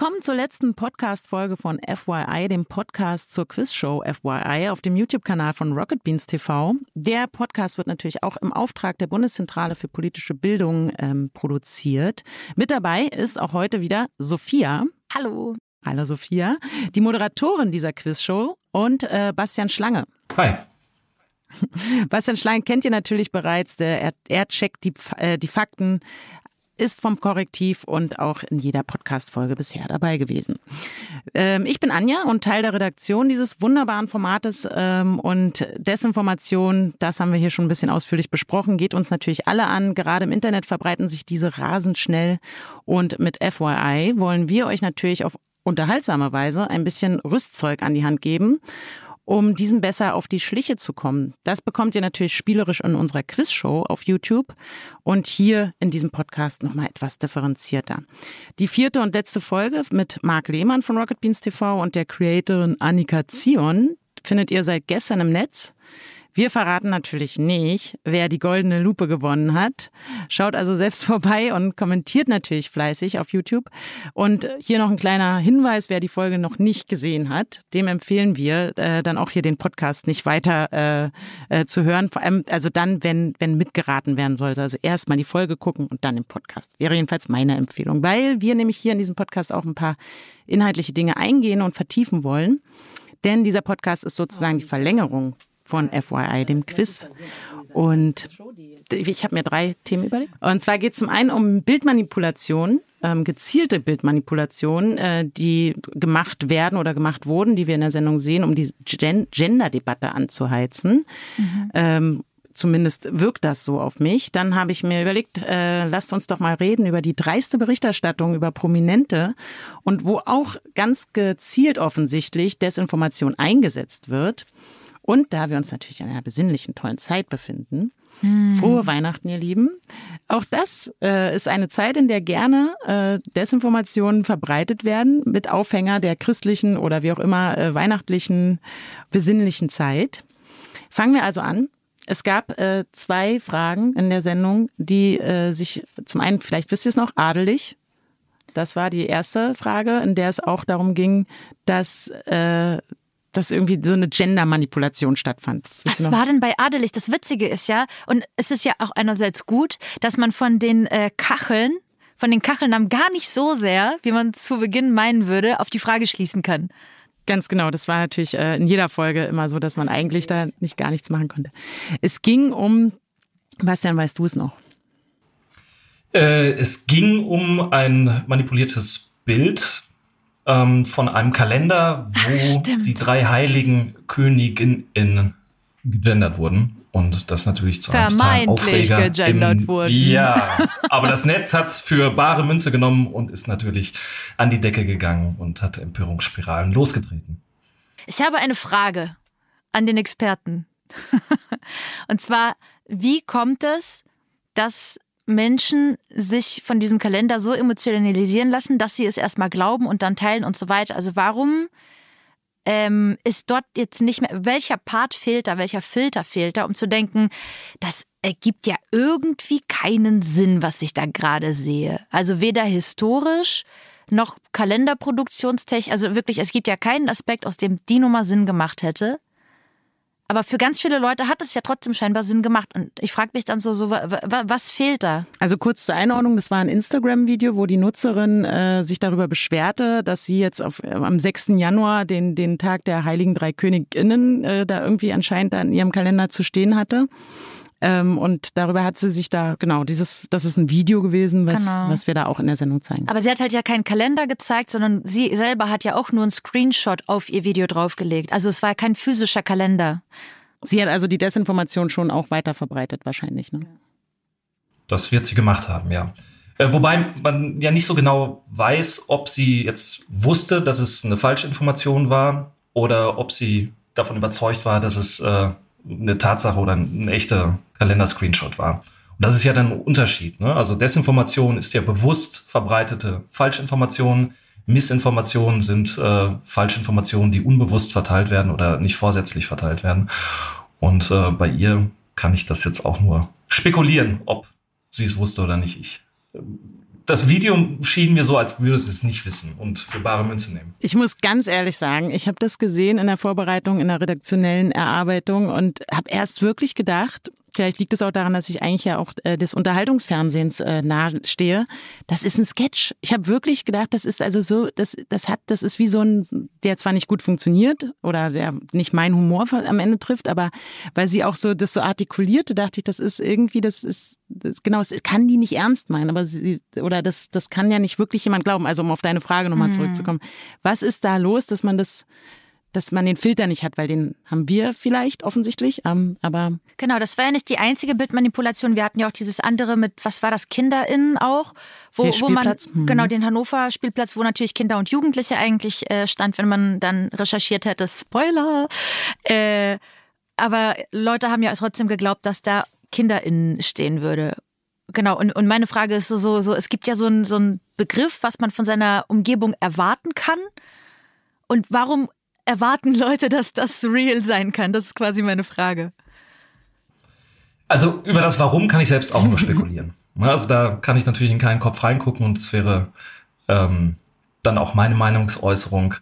Willkommen zur letzten Podcast-Folge von FYI, dem Podcast zur Quizshow FYI auf dem YouTube-Kanal von Rocket Beans TV. Der Podcast wird natürlich auch im Auftrag der Bundeszentrale für politische Bildung ähm, produziert. Mit dabei ist auch heute wieder Sophia. Hallo. Hallo Sophia, die Moderatorin dieser Quizshow und äh, Bastian Schlange. Hi. Bastian Schlange kennt ihr natürlich bereits. Er, er checkt die, äh, die Fakten, ist vom Korrektiv und auch in jeder Podcast-Folge bisher dabei gewesen. Ähm, ich bin Anja und Teil der Redaktion dieses wunderbaren Formates ähm, und Desinformation, das haben wir hier schon ein bisschen ausführlich besprochen, geht uns natürlich alle an. Gerade im Internet verbreiten sich diese rasend schnell und mit FYI wollen wir euch natürlich auf unterhaltsame Weise ein bisschen Rüstzeug an die Hand geben um diesem besser auf die Schliche zu kommen. Das bekommt ihr natürlich spielerisch in unserer Quizshow auf YouTube und hier in diesem Podcast nochmal etwas differenzierter. Die vierte und letzte Folge mit Marc Lehmann von Rocket Beans TV und der Creatorin Annika Zion findet ihr seit gestern im Netz. Wir verraten natürlich nicht, wer die goldene Lupe gewonnen hat. Schaut also selbst vorbei und kommentiert natürlich fleißig auf YouTube. Und hier noch ein kleiner Hinweis, wer die Folge noch nicht gesehen hat, dem empfehlen wir äh, dann auch hier den Podcast nicht weiter äh, äh, zu hören. Vor allem, also dann, wenn, wenn mitgeraten werden sollte. Also erst mal die Folge gucken und dann den Podcast. Wäre jedenfalls meine Empfehlung, weil wir nämlich hier in diesem Podcast auch ein paar inhaltliche Dinge eingehen und vertiefen wollen. Denn dieser Podcast ist sozusagen die Verlängerung von FYI, dem Quiz. Und ich habe mir drei Themen überlegt. Und zwar geht es zum einen um Bildmanipulation, ähm, gezielte Bildmanipulation, äh, die gemacht werden oder gemacht wurden, die wir in der Sendung sehen, um die Gen Gender-Debatte anzuheizen. Mhm. Ähm, Zumindest wirkt das so auf mich. Dann habe ich mir überlegt, äh, lasst uns doch mal reden über die dreiste Berichterstattung über Prominente und wo auch ganz gezielt offensichtlich Desinformation eingesetzt wird. Und da wir uns natürlich in einer besinnlichen, tollen Zeit befinden, hm. Frohe Weihnachten, ihr Lieben. Auch das äh, ist eine Zeit, in der gerne äh, Desinformationen verbreitet werden mit Aufhänger der christlichen oder wie auch immer äh, weihnachtlichen, besinnlichen Zeit. Fangen wir also an. Es gab äh, zwei Fragen in der Sendung, die äh, sich zum einen, vielleicht wisst ihr es noch, adelig. Das war die erste Frage, in der es auch darum ging, dass äh, dass irgendwie so eine Gender-Manipulation stattfand. Was war denn bei Adelig? Das Witzige ist ja, und es ist ja auch einerseits gut, dass man von den äh, Kacheln, von den Kachelnamen gar nicht so sehr, wie man zu Beginn meinen würde, auf die Frage schließen kann. Ganz genau, das war natürlich äh, in jeder Folge immer so, dass man eigentlich da nicht gar nichts machen konnte. Es ging um, Bastian, weißt du es noch? Äh, es ging um ein manipuliertes Bild ähm, von einem Kalender, wo Ach, die drei heiligen Königinnen gegendert wurden und das natürlich zu einem Aufreger gegendert im, wurden. Ja, aber das Netz hat es für bare Münze genommen und ist natürlich an die Decke gegangen und hat Empörungsspiralen losgetreten. Ich habe eine Frage an den Experten. und zwar, wie kommt es, dass Menschen sich von diesem Kalender so emotionalisieren lassen, dass sie es erstmal glauben und dann teilen und so weiter. Also warum ähm, ist dort jetzt nicht mehr, welcher Part fehlt da, welcher Filter fehlt da, um zu denken, das ergibt ja irgendwie keinen Sinn, was ich da gerade sehe. Also weder historisch noch Kalenderproduktionstechnisch, also wirklich, es gibt ja keinen Aspekt, aus dem die Nummer Sinn gemacht hätte. Aber für ganz viele Leute hat es ja trotzdem scheinbar Sinn gemacht. Und ich frage mich dann so, so was fehlt da? Also kurz zur Einordnung, das war ein Instagram-Video, wo die Nutzerin äh, sich darüber beschwerte, dass sie jetzt auf, äh, am 6. Januar den, den Tag der Heiligen Drei Königinnen äh, da irgendwie anscheinend in ihrem Kalender zu stehen hatte. Ähm, und darüber hat sie sich da, genau, dieses, das ist ein Video gewesen, was, genau. was wir da auch in der Sendung zeigen. Aber sie hat halt ja keinen Kalender gezeigt, sondern sie selber hat ja auch nur einen Screenshot auf ihr Video draufgelegt. Also es war kein physischer Kalender. Sie hat also die Desinformation schon auch weiter verbreitet, wahrscheinlich, ne? Das wird sie gemacht haben, ja. Äh, wobei man ja nicht so genau weiß, ob sie jetzt wusste, dass es eine falsche Information war oder ob sie davon überzeugt war, dass es äh, eine Tatsache oder ein, ein echter Kalender-Screenshot war. Und das ist ja dann ein Unterschied. Ne? Also Desinformation ist ja bewusst verbreitete Falschinformationen. Missinformationen sind äh, Falschinformationen, die unbewusst verteilt werden oder nicht vorsätzlich verteilt werden. Und äh, bei ihr kann ich das jetzt auch nur spekulieren, ob sie es wusste oder nicht. Ich das Video schien mir so, als würde es es nicht wissen und für bare Münze nehmen. Ich muss ganz ehrlich sagen, ich habe das gesehen in der Vorbereitung, in der redaktionellen Erarbeitung und habe erst wirklich gedacht, vielleicht liegt es auch daran, dass ich eigentlich ja auch äh, des Unterhaltungsfernsehens äh, nahe stehe. Das ist ein Sketch. Ich habe wirklich gedacht, das ist also so, das, das hat, das ist wie so ein, der zwar nicht gut funktioniert oder der nicht mein Humor am Ende trifft, aber weil sie auch so das so artikulierte, dachte ich, das ist irgendwie, das ist das, genau, es kann die nicht ernst meinen, aber sie oder das, das kann ja nicht wirklich jemand glauben. Also um auf deine Frage nochmal mhm. zurückzukommen, was ist da los, dass man das dass man den Filter nicht hat, weil den haben wir vielleicht offensichtlich, ähm, aber genau, das war ja nicht die einzige Bildmanipulation. Wir hatten ja auch dieses andere mit, was war das, KinderInnen auch, wo, wo man hm. genau den Hannover Spielplatz, wo natürlich Kinder und Jugendliche eigentlich äh, stand, wenn man dann recherchiert hätte. Spoiler. Äh, aber Leute haben ja trotzdem geglaubt, dass da KinderInnen stehen würde. Genau, und, und meine Frage ist so, so, so, es gibt ja so einen so einen Begriff, was man von seiner Umgebung erwarten kann. Und warum erwarten Leute, dass das real sein kann? Das ist quasi meine Frage. Also über das Warum kann ich selbst auch nur spekulieren. Also da kann ich natürlich in keinen Kopf reingucken und es wäre ähm, dann auch meine Meinungsäußerung,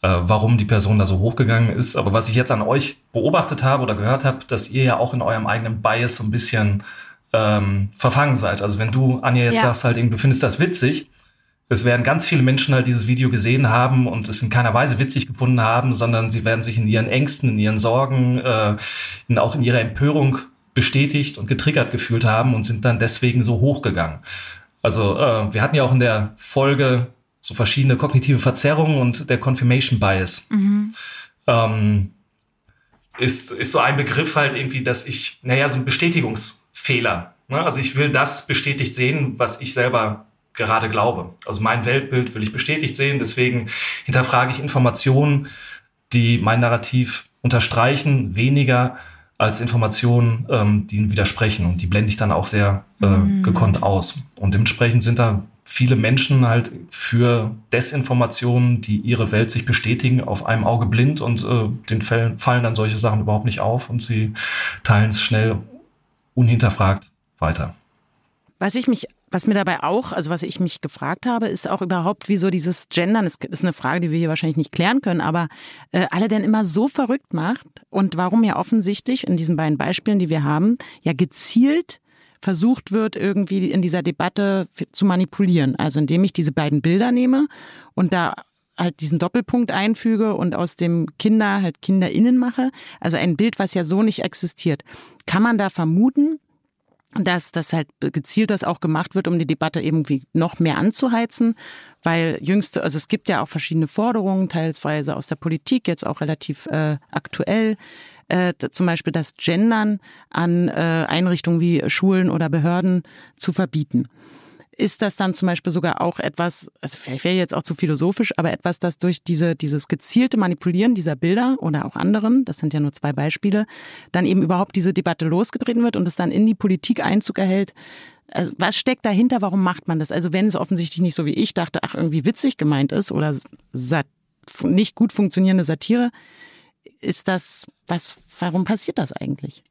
äh, warum die Person da so hochgegangen ist. Aber was ich jetzt an euch beobachtet habe oder gehört habe, dass ihr ja auch in eurem eigenen Bias so ein bisschen ähm, verfangen seid. Also wenn du, Anja, jetzt ja. sagst halt, du findest das witzig, es werden ganz viele Menschen halt dieses Video gesehen haben und es in keiner Weise witzig gefunden haben, sondern sie werden sich in ihren Ängsten, in ihren Sorgen, äh, in, auch in ihrer Empörung bestätigt und getriggert gefühlt haben und sind dann deswegen so hochgegangen. Also äh, wir hatten ja auch in der Folge so verschiedene kognitive Verzerrungen und der Confirmation Bias. Mhm. Ähm, ist, ist so ein Begriff halt irgendwie, dass ich, naja, so ein Bestätigungsfehler. Ne? Also ich will das bestätigt sehen, was ich selber gerade glaube. Also mein Weltbild will ich bestätigt sehen, deswegen hinterfrage ich Informationen, die mein Narrativ unterstreichen, weniger als Informationen, ähm, die ihnen widersprechen. Und die blende ich dann auch sehr äh, mhm. gekonnt aus. Und dementsprechend sind da viele Menschen halt für Desinformationen, die ihre Welt sich bestätigen, auf einem Auge blind und äh, den Fällen fallen dann solche Sachen überhaupt nicht auf und sie teilen es schnell unhinterfragt weiter. Was ich mich was mir dabei auch, also was ich mich gefragt habe, ist auch überhaupt, wieso dieses Gendern, das ist eine Frage, die wir hier wahrscheinlich nicht klären können, aber äh, alle denn immer so verrückt macht und warum ja offensichtlich in diesen beiden Beispielen, die wir haben, ja gezielt versucht wird, irgendwie in dieser Debatte zu manipulieren. Also indem ich diese beiden Bilder nehme und da halt diesen Doppelpunkt einfüge und aus dem Kinder halt KinderInnen mache. Also ein Bild, was ja so nicht existiert. Kann man da vermuten, dass das halt gezielt das auch gemacht wird, um die Debatte irgendwie noch mehr anzuheizen, weil jüngste, also es gibt ja auch verschiedene Forderungen, teilsweise aus der Politik, jetzt auch relativ äh, aktuell, äh, zum Beispiel das Gendern an äh, Einrichtungen wie Schulen oder Behörden zu verbieten ist das dann zum Beispiel sogar auch etwas, also vielleicht wäre jetzt auch zu philosophisch, aber etwas, das durch diese, dieses gezielte Manipulieren dieser Bilder oder auch anderen, das sind ja nur zwei Beispiele, dann eben überhaupt diese Debatte losgetreten wird und es dann in die Politik Einzug erhält. Also was steckt dahinter? Warum macht man das? Also wenn es offensichtlich nicht so wie ich dachte, ach irgendwie witzig gemeint ist oder nicht gut funktionierende Satire, ist das was? Warum passiert das eigentlich?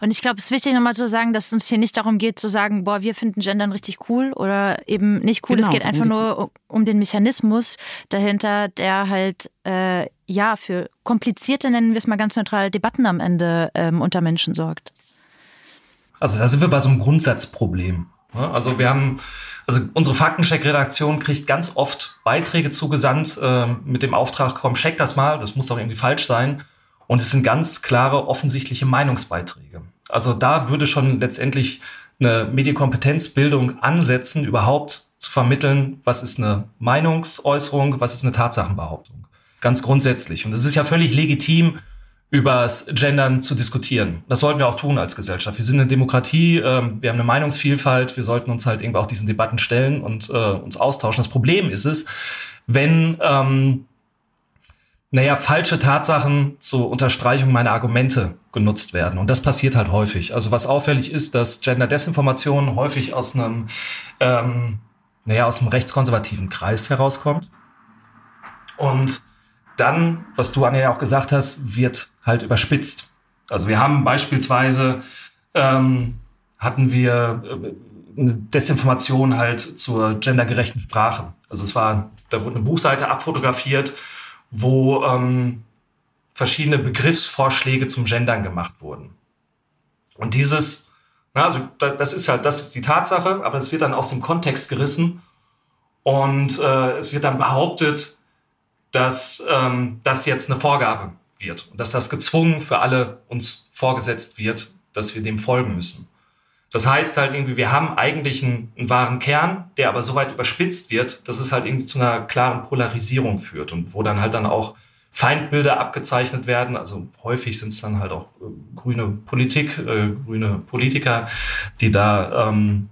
Und ich glaube, es ist wichtig nochmal zu sagen, dass es uns hier nicht darum geht zu sagen, boah, wir finden Gendern richtig cool oder eben nicht cool. Genau, es geht einfach nur um den Mechanismus dahinter, der halt äh, ja für komplizierte, nennen wir es mal ganz neutral, Debatten am Ende ähm, unter Menschen sorgt. Also da sind wir bei so einem Grundsatzproblem. Ne? Also wir haben, also unsere Faktencheck-Redaktion kriegt ganz oft Beiträge zugesandt äh, mit dem Auftrag, komm, check das mal, das muss doch irgendwie falsch sein. Und es sind ganz klare, offensichtliche Meinungsbeiträge. Also da würde schon letztendlich eine Medienkompetenzbildung ansetzen, überhaupt zu vermitteln, was ist eine Meinungsäußerung, was ist eine Tatsachenbehauptung. Ganz grundsätzlich. Und es ist ja völlig legitim, über das Gendern zu diskutieren. Das sollten wir auch tun als Gesellschaft. Wir sind eine Demokratie, ähm, wir haben eine Meinungsvielfalt, wir sollten uns halt irgendwie auch diesen Debatten stellen und äh, uns austauschen. Das Problem ist es, wenn ähm, naja, falsche Tatsachen zur Unterstreichung meiner Argumente genutzt werden. Und das passiert halt häufig. Also was auffällig ist, dass Gender-Desinformation häufig aus einem, ähm, naja, aus einem rechtskonservativen Kreis herauskommt. Und dann, was du Anja ja auch gesagt hast, wird halt überspitzt. Also wir haben beispielsweise, ähm, hatten wir äh, eine Desinformation halt zur gendergerechten Sprache. Also es war, da wurde eine Buchseite abfotografiert, wo ähm, verschiedene Begriffsvorschläge zum Gendern gemacht wurden. Und dieses, na, also das, das ist halt, das ist die Tatsache, aber es wird dann aus dem Kontext gerissen und äh, es wird dann behauptet, dass ähm, das jetzt eine Vorgabe wird und dass das gezwungen für alle uns vorgesetzt wird, dass wir dem folgen müssen. Das heißt halt irgendwie, wir haben eigentlich einen, einen, wahren Kern, der aber so weit überspitzt wird, dass es halt irgendwie zu einer klaren Polarisierung führt und wo dann halt dann auch Feindbilder abgezeichnet werden. Also häufig sind es dann halt auch äh, grüne Politik, äh, grüne Politiker, die da ähm,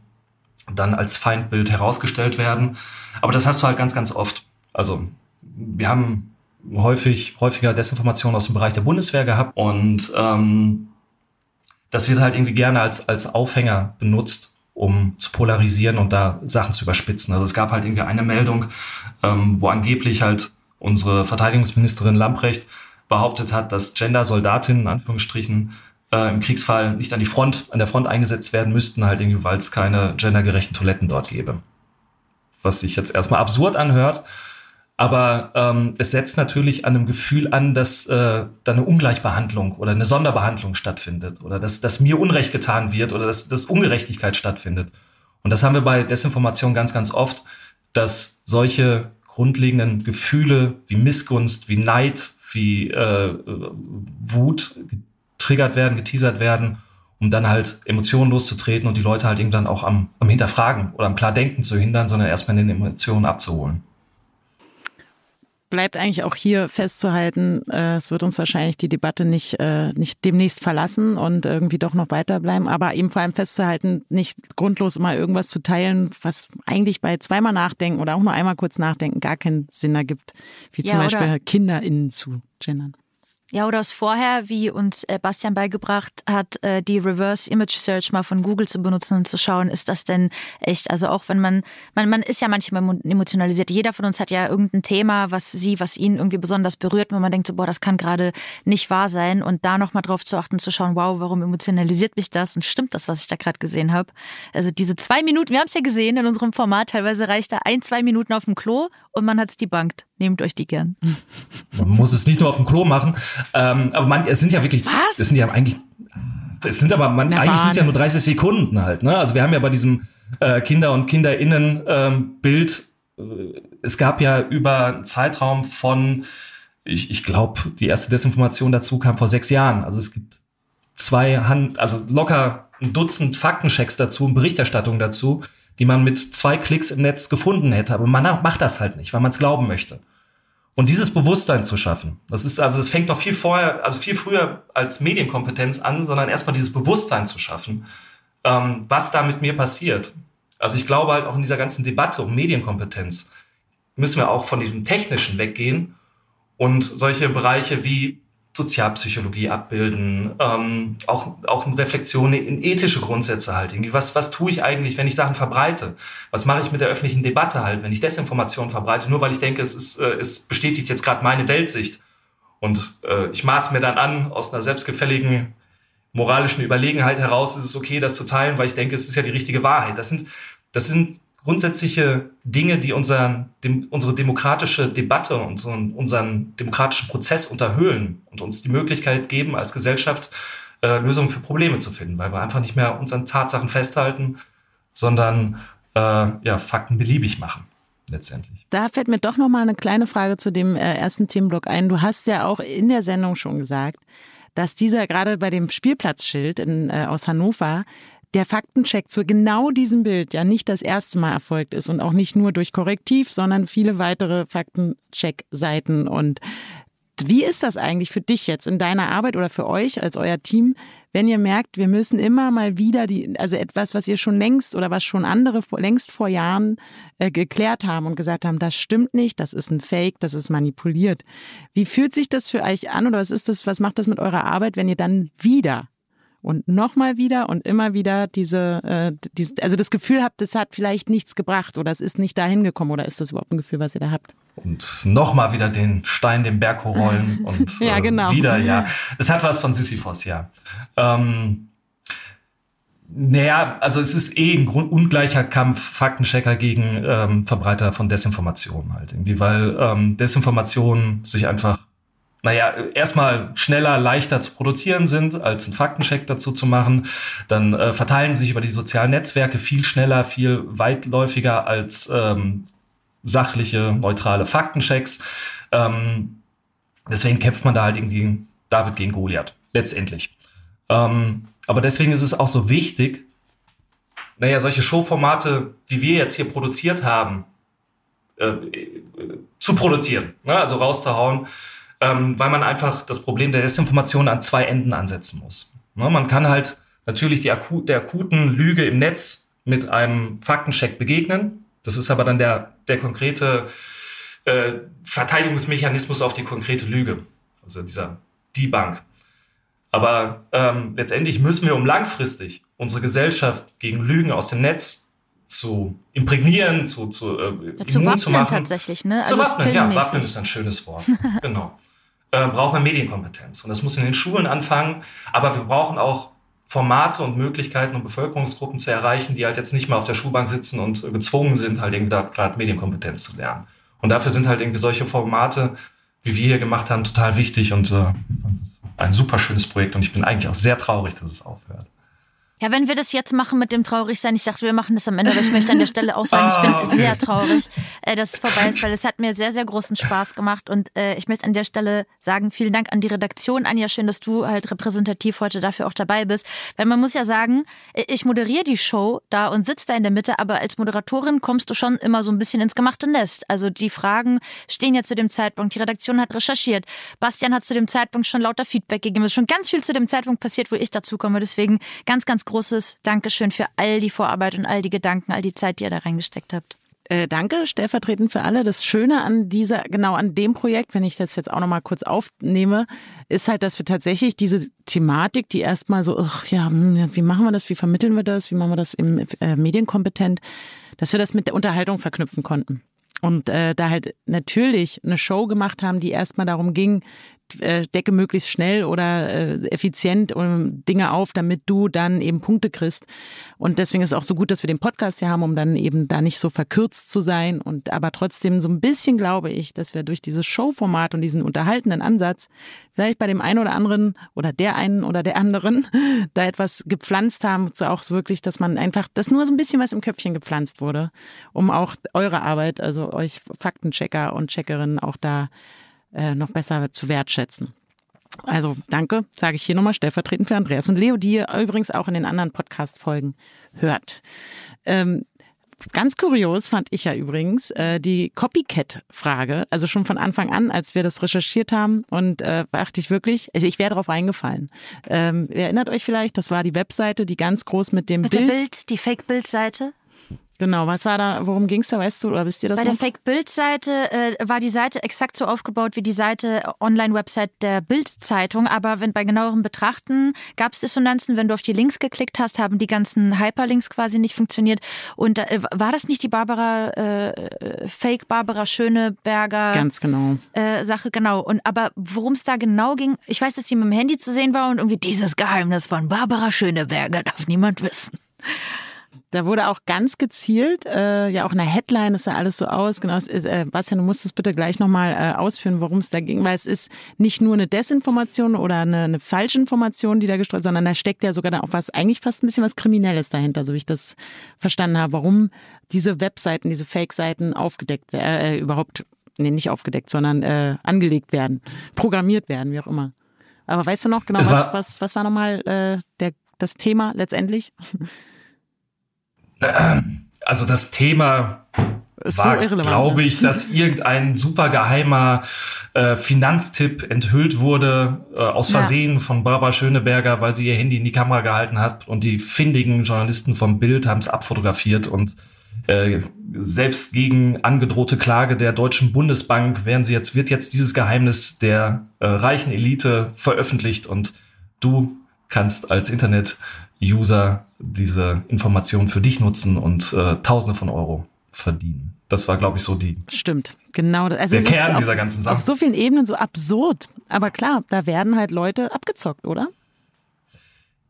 dann als Feindbild herausgestellt werden. Aber das hast du halt ganz, ganz oft. Also wir haben häufig, häufiger Desinformation aus dem Bereich der Bundeswehr gehabt und ähm, das wird halt irgendwie gerne als, als Aufhänger benutzt, um zu polarisieren und da Sachen zu überspitzen. Also es gab halt irgendwie eine Meldung, ähm, wo angeblich halt unsere Verteidigungsministerin Lamprecht behauptet hat, dass Gender-Soldatinnen, in Anführungsstrichen, äh, im Kriegsfall nicht an die Front, an der Front eingesetzt werden müssten, halt irgendwie, weil es keine gendergerechten Toiletten dort gäbe. Was sich jetzt erstmal absurd anhört, aber ähm, es setzt natürlich an einem Gefühl an, dass äh, da eine Ungleichbehandlung oder eine Sonderbehandlung stattfindet oder dass, dass mir Unrecht getan wird oder dass, dass Ungerechtigkeit stattfindet. Und das haben wir bei Desinformation ganz, ganz oft, dass solche grundlegenden Gefühle wie Missgunst, wie Neid, wie äh, Wut getriggert werden, geteasert werden, um dann halt Emotionen loszutreten und die Leute halt irgendwann auch am, am Hinterfragen oder am Klardenken zu hindern, sondern erstmal in den Emotionen abzuholen bleibt eigentlich auch hier festzuhalten, äh, es wird uns wahrscheinlich die Debatte nicht, äh, nicht demnächst verlassen und irgendwie doch noch weiterbleiben, aber eben vor allem festzuhalten, nicht grundlos mal irgendwas zu teilen, was eigentlich bei zweimal nachdenken oder auch nur einmal kurz nachdenken gar keinen Sinn ergibt, wie ja, zum Beispiel KinderInnen zu gendern. Ja, oder aus vorher, wie uns äh, Bastian beigebracht hat, äh, die Reverse Image Search mal von Google zu benutzen und zu schauen, ist das denn echt? Also auch wenn man, man, man ist ja manchmal emotionalisiert. Jeder von uns hat ja irgendein Thema, was sie, was ihn irgendwie besonders berührt, wo man denkt so, boah, das kann gerade nicht wahr sein. Und da nochmal drauf zu achten, zu schauen, wow, warum emotionalisiert mich das? Und stimmt das, was ich da gerade gesehen habe? Also diese zwei Minuten, wir haben es ja gesehen in unserem Format, teilweise reicht da ein, zwei Minuten auf dem Klo und man hat es debunked. Nehmt euch die gern. Man muss es nicht nur auf dem Klo machen. Ähm, aber man, es sind ja wirklich, Was? es sind ja eigentlich, es sind aber, man, eigentlich sind es ja nur 30 Sekunden halt, ne? Also wir haben ja bei diesem äh, Kinder- und KinderInnen ähm, äh, es gab ja über einen Zeitraum von, ich, ich glaube, die erste Desinformation dazu kam vor sechs Jahren. Also es gibt zwei Hand, also locker ein Dutzend Faktenchecks dazu und Berichterstattung dazu, die man mit zwei Klicks im Netz gefunden hätte. Aber man macht das halt nicht, weil man es glauben möchte. Und dieses Bewusstsein zu schaffen, das ist also, es fängt noch viel vorher, also viel früher als Medienkompetenz an, sondern erstmal dieses Bewusstsein zu schaffen, ähm, was da mit mir passiert. Also ich glaube halt auch in dieser ganzen Debatte um Medienkompetenz müssen wir auch von diesem Technischen weggehen und solche Bereiche wie Sozialpsychologie abbilden, ähm, auch, auch in Reflexion in ethische Grundsätze halt. Irgendwie. Was, was tue ich eigentlich, wenn ich Sachen verbreite? Was mache ich mit der öffentlichen Debatte halt, wenn ich Desinformation verbreite, nur weil ich denke, es, ist, äh, es bestätigt jetzt gerade meine Weltsicht. Und äh, ich maße mir dann an, aus einer selbstgefälligen moralischen Überlegenheit heraus ist es okay, das zu teilen, weil ich denke, es ist ja die richtige Wahrheit. Das sind, das sind grundsätzliche Dinge, die unseren, dem, unsere demokratische Debatte und unseren, unseren demokratischen Prozess unterhöhlen und uns die Möglichkeit geben, als Gesellschaft äh, Lösungen für Probleme zu finden, weil wir einfach nicht mehr unseren Tatsachen festhalten, sondern äh, ja, Fakten beliebig machen. Letztendlich. Da fällt mir doch noch mal eine kleine Frage zu dem äh, ersten Themenblock ein. Du hast ja auch in der Sendung schon gesagt, dass dieser gerade bei dem Spielplatzschild in, äh, aus Hannover der Faktencheck zu genau diesem Bild ja nicht das erste Mal erfolgt ist und auch nicht nur durch Korrektiv, sondern viele weitere Faktencheck-Seiten. Und wie ist das eigentlich für dich jetzt in deiner Arbeit oder für euch als euer Team, wenn ihr merkt, wir müssen immer mal wieder die, also etwas, was ihr schon längst oder was schon andere vor, längst vor Jahren äh, geklärt haben und gesagt haben, das stimmt nicht, das ist ein Fake, das ist manipuliert. Wie fühlt sich das für euch an oder was ist das, was macht das mit eurer Arbeit, wenn ihr dann wieder und nochmal wieder und immer wieder diese, äh, diese, also das Gefühl habt, das hat vielleicht nichts gebracht oder es ist nicht dahin gekommen oder ist das überhaupt ein Gefühl, was ihr da habt? Und nochmal wieder den Stein den Berg rollen und ja, genau. Äh, wieder, ja. Es hat was von Sisyphos, ja. Ähm, Naja, also es ist eh ein Grund, ungleicher Kampf Faktenchecker gegen ähm, Verbreiter von Desinformation halt irgendwie, weil ähm, Desinformation sich einfach, naja, erstmal schneller, leichter zu produzieren sind, als einen Faktencheck dazu zu machen. Dann äh, verteilen sich über die sozialen Netzwerke viel schneller, viel weitläufiger als ähm, sachliche, neutrale Faktenchecks. Ähm, deswegen kämpft man da halt irgendwie David gegen Goliath, letztendlich. Ähm, aber deswegen ist es auch so wichtig, naja, solche Showformate, wie wir jetzt hier produziert haben, äh, äh, zu produzieren, ne? also rauszuhauen, ähm, weil man einfach das Problem der Desinformation an zwei Enden ansetzen muss. Ne? Man kann halt natürlich die akut, der akuten Lüge im Netz mit einem Faktencheck begegnen. Das ist aber dann der, der konkrete äh, Verteidigungsmechanismus auf die konkrete Lüge, also dieser Debunk. Aber ähm, letztendlich müssen wir, um langfristig unsere Gesellschaft gegen Lügen aus dem Netz zu imprägnieren, zu, zu, äh, ja, zu wappnen zu machen. tatsächlich, ne? Zu also wappnen, ja, wappnen ist ein schönes Wort. genau. Äh, brauchen wir Medienkompetenz. Und das muss in den Schulen anfangen. Aber wir brauchen auch Formate und Möglichkeiten, um Bevölkerungsgruppen zu erreichen, die halt jetzt nicht mehr auf der Schulbank sitzen und gezwungen sind, halt irgendwie da gerade Medienkompetenz zu lernen. Und dafür sind halt irgendwie solche Formate, wie wir hier gemacht haben, total wichtig und äh, ein super schönes Projekt und ich bin eigentlich auch sehr traurig, dass es aufhört. Ja, wenn wir das jetzt machen mit dem Traurigsein, ich dachte, wir machen das am Ende, aber ich möchte an der Stelle auch sagen, ich bin ah, okay. sehr traurig, äh, dass es vorbei ist, weil es hat mir sehr, sehr großen Spaß gemacht und äh, ich möchte an der Stelle sagen, vielen Dank an die Redaktion, Anja, schön, dass du halt repräsentativ heute dafür auch dabei bist, weil man muss ja sagen, äh, ich moderiere die Show da und sitze da in der Mitte, aber als Moderatorin kommst du schon immer so ein bisschen ins gemachte Nest. Also die Fragen stehen ja zu dem Zeitpunkt, die Redaktion hat recherchiert, Bastian hat zu dem Zeitpunkt schon lauter Feedback gegeben, es ist schon ganz viel zu dem Zeitpunkt passiert, wo ich dazu komme, deswegen ganz, ganz großes Dankeschön für all die Vorarbeit und all die Gedanken, all die Zeit, die ihr da reingesteckt habt. Äh, danke, stellvertretend für alle. Das Schöne an dieser, genau an dem Projekt, wenn ich das jetzt auch nochmal kurz aufnehme, ist halt, dass wir tatsächlich diese Thematik, die erstmal so, ach hm, ja, wie machen wir das, wie vermitteln wir das, wie machen wir das im äh, medienkompetent, dass wir das mit der Unterhaltung verknüpfen konnten. Und äh, da halt natürlich eine Show gemacht haben, die erstmal darum ging, äh, decke möglichst schnell oder äh, effizient um Dinge auf, damit du dann eben Punkte kriegst. Und deswegen ist es auch so gut, dass wir den Podcast hier haben, um dann eben da nicht so verkürzt zu sein. Und aber trotzdem so ein bisschen glaube ich, dass wir durch dieses Showformat und diesen unterhaltenden Ansatz vielleicht bei dem einen oder anderen oder der einen oder der anderen da etwas gepflanzt haben, so auch wirklich, dass man einfach, dass nur so ein bisschen was im Köpfchen gepflanzt wurde, um auch eure Arbeit, also euch Faktenchecker und Checkerinnen auch da äh, noch besser zu wertschätzen. Also danke, sage ich hier nochmal stellvertretend für Andreas und Leo, die ihr übrigens auch in den anderen Podcast-Folgen hört. Ähm, ganz kurios fand ich ja übrigens äh, die Copycat-Frage, also schon von Anfang an, als wir das recherchiert haben und äh, dachte ich wirklich, also ich wäre darauf eingefallen. Ähm, ihr erinnert euch vielleicht, das war die Webseite, die ganz groß mit dem mit Bild, Bild, die Fake-Bild-Seite. Genau, was war da, worum ging es da, weißt du, oder wisst ihr das Bei noch? der Fake-Bild-Seite äh, war die Seite exakt so aufgebaut wie die Seite äh, Online-Website der Bild-Zeitung, aber wenn bei genauerem Betrachten gab es Dissonanzen, wenn du auf die Links geklickt hast, haben die ganzen Hyperlinks quasi nicht funktioniert. Und äh, war das nicht die Barbara, äh, Fake Barbara Schöneberger Ganz genau. Äh, Sache, genau. Und aber worum es da genau ging, ich weiß, dass sie mit dem Handy zu sehen war und irgendwie dieses Geheimnis von Barbara Schöneberger darf niemand wissen. Da wurde auch ganz gezielt, äh, ja auch in der Headline ist ja alles so aus. Genau, ist, äh, Bastian, du musst es bitte gleich nochmal äh, ausführen, worum es da ging, weil es ist nicht nur eine Desinformation oder eine, eine Falschinformation, die da gestreut, sondern da steckt ja sogar auch was, eigentlich fast ein bisschen was Kriminelles dahinter, so wie ich das verstanden habe, warum diese Webseiten, diese Fake-Seiten aufgedeckt werden, äh, überhaupt, nee, nicht aufgedeckt, sondern äh, angelegt werden, programmiert werden, wie auch immer. Aber weißt du noch genau, was, was, was war nochmal äh, der, das Thema letztendlich? Also das Thema war, so glaube ich, dass irgendein supergeheimer äh, Finanztipp enthüllt wurde äh, aus Versehen ja. von Barbara Schöneberger, weil sie ihr Handy in die Kamera gehalten hat und die findigen Journalisten vom Bild haben es abfotografiert und äh, selbst gegen angedrohte Klage der Deutschen Bundesbank werden sie jetzt wird jetzt dieses Geheimnis der äh, reichen Elite veröffentlicht und du kannst als Internet User diese Informationen für dich nutzen und äh, Tausende von Euro verdienen. Das war, glaube ich, so die. Stimmt, genau. Also der Kern dieser ganzen Sache. Auf so vielen Ebenen so absurd. Aber klar, da werden halt Leute abgezockt, oder?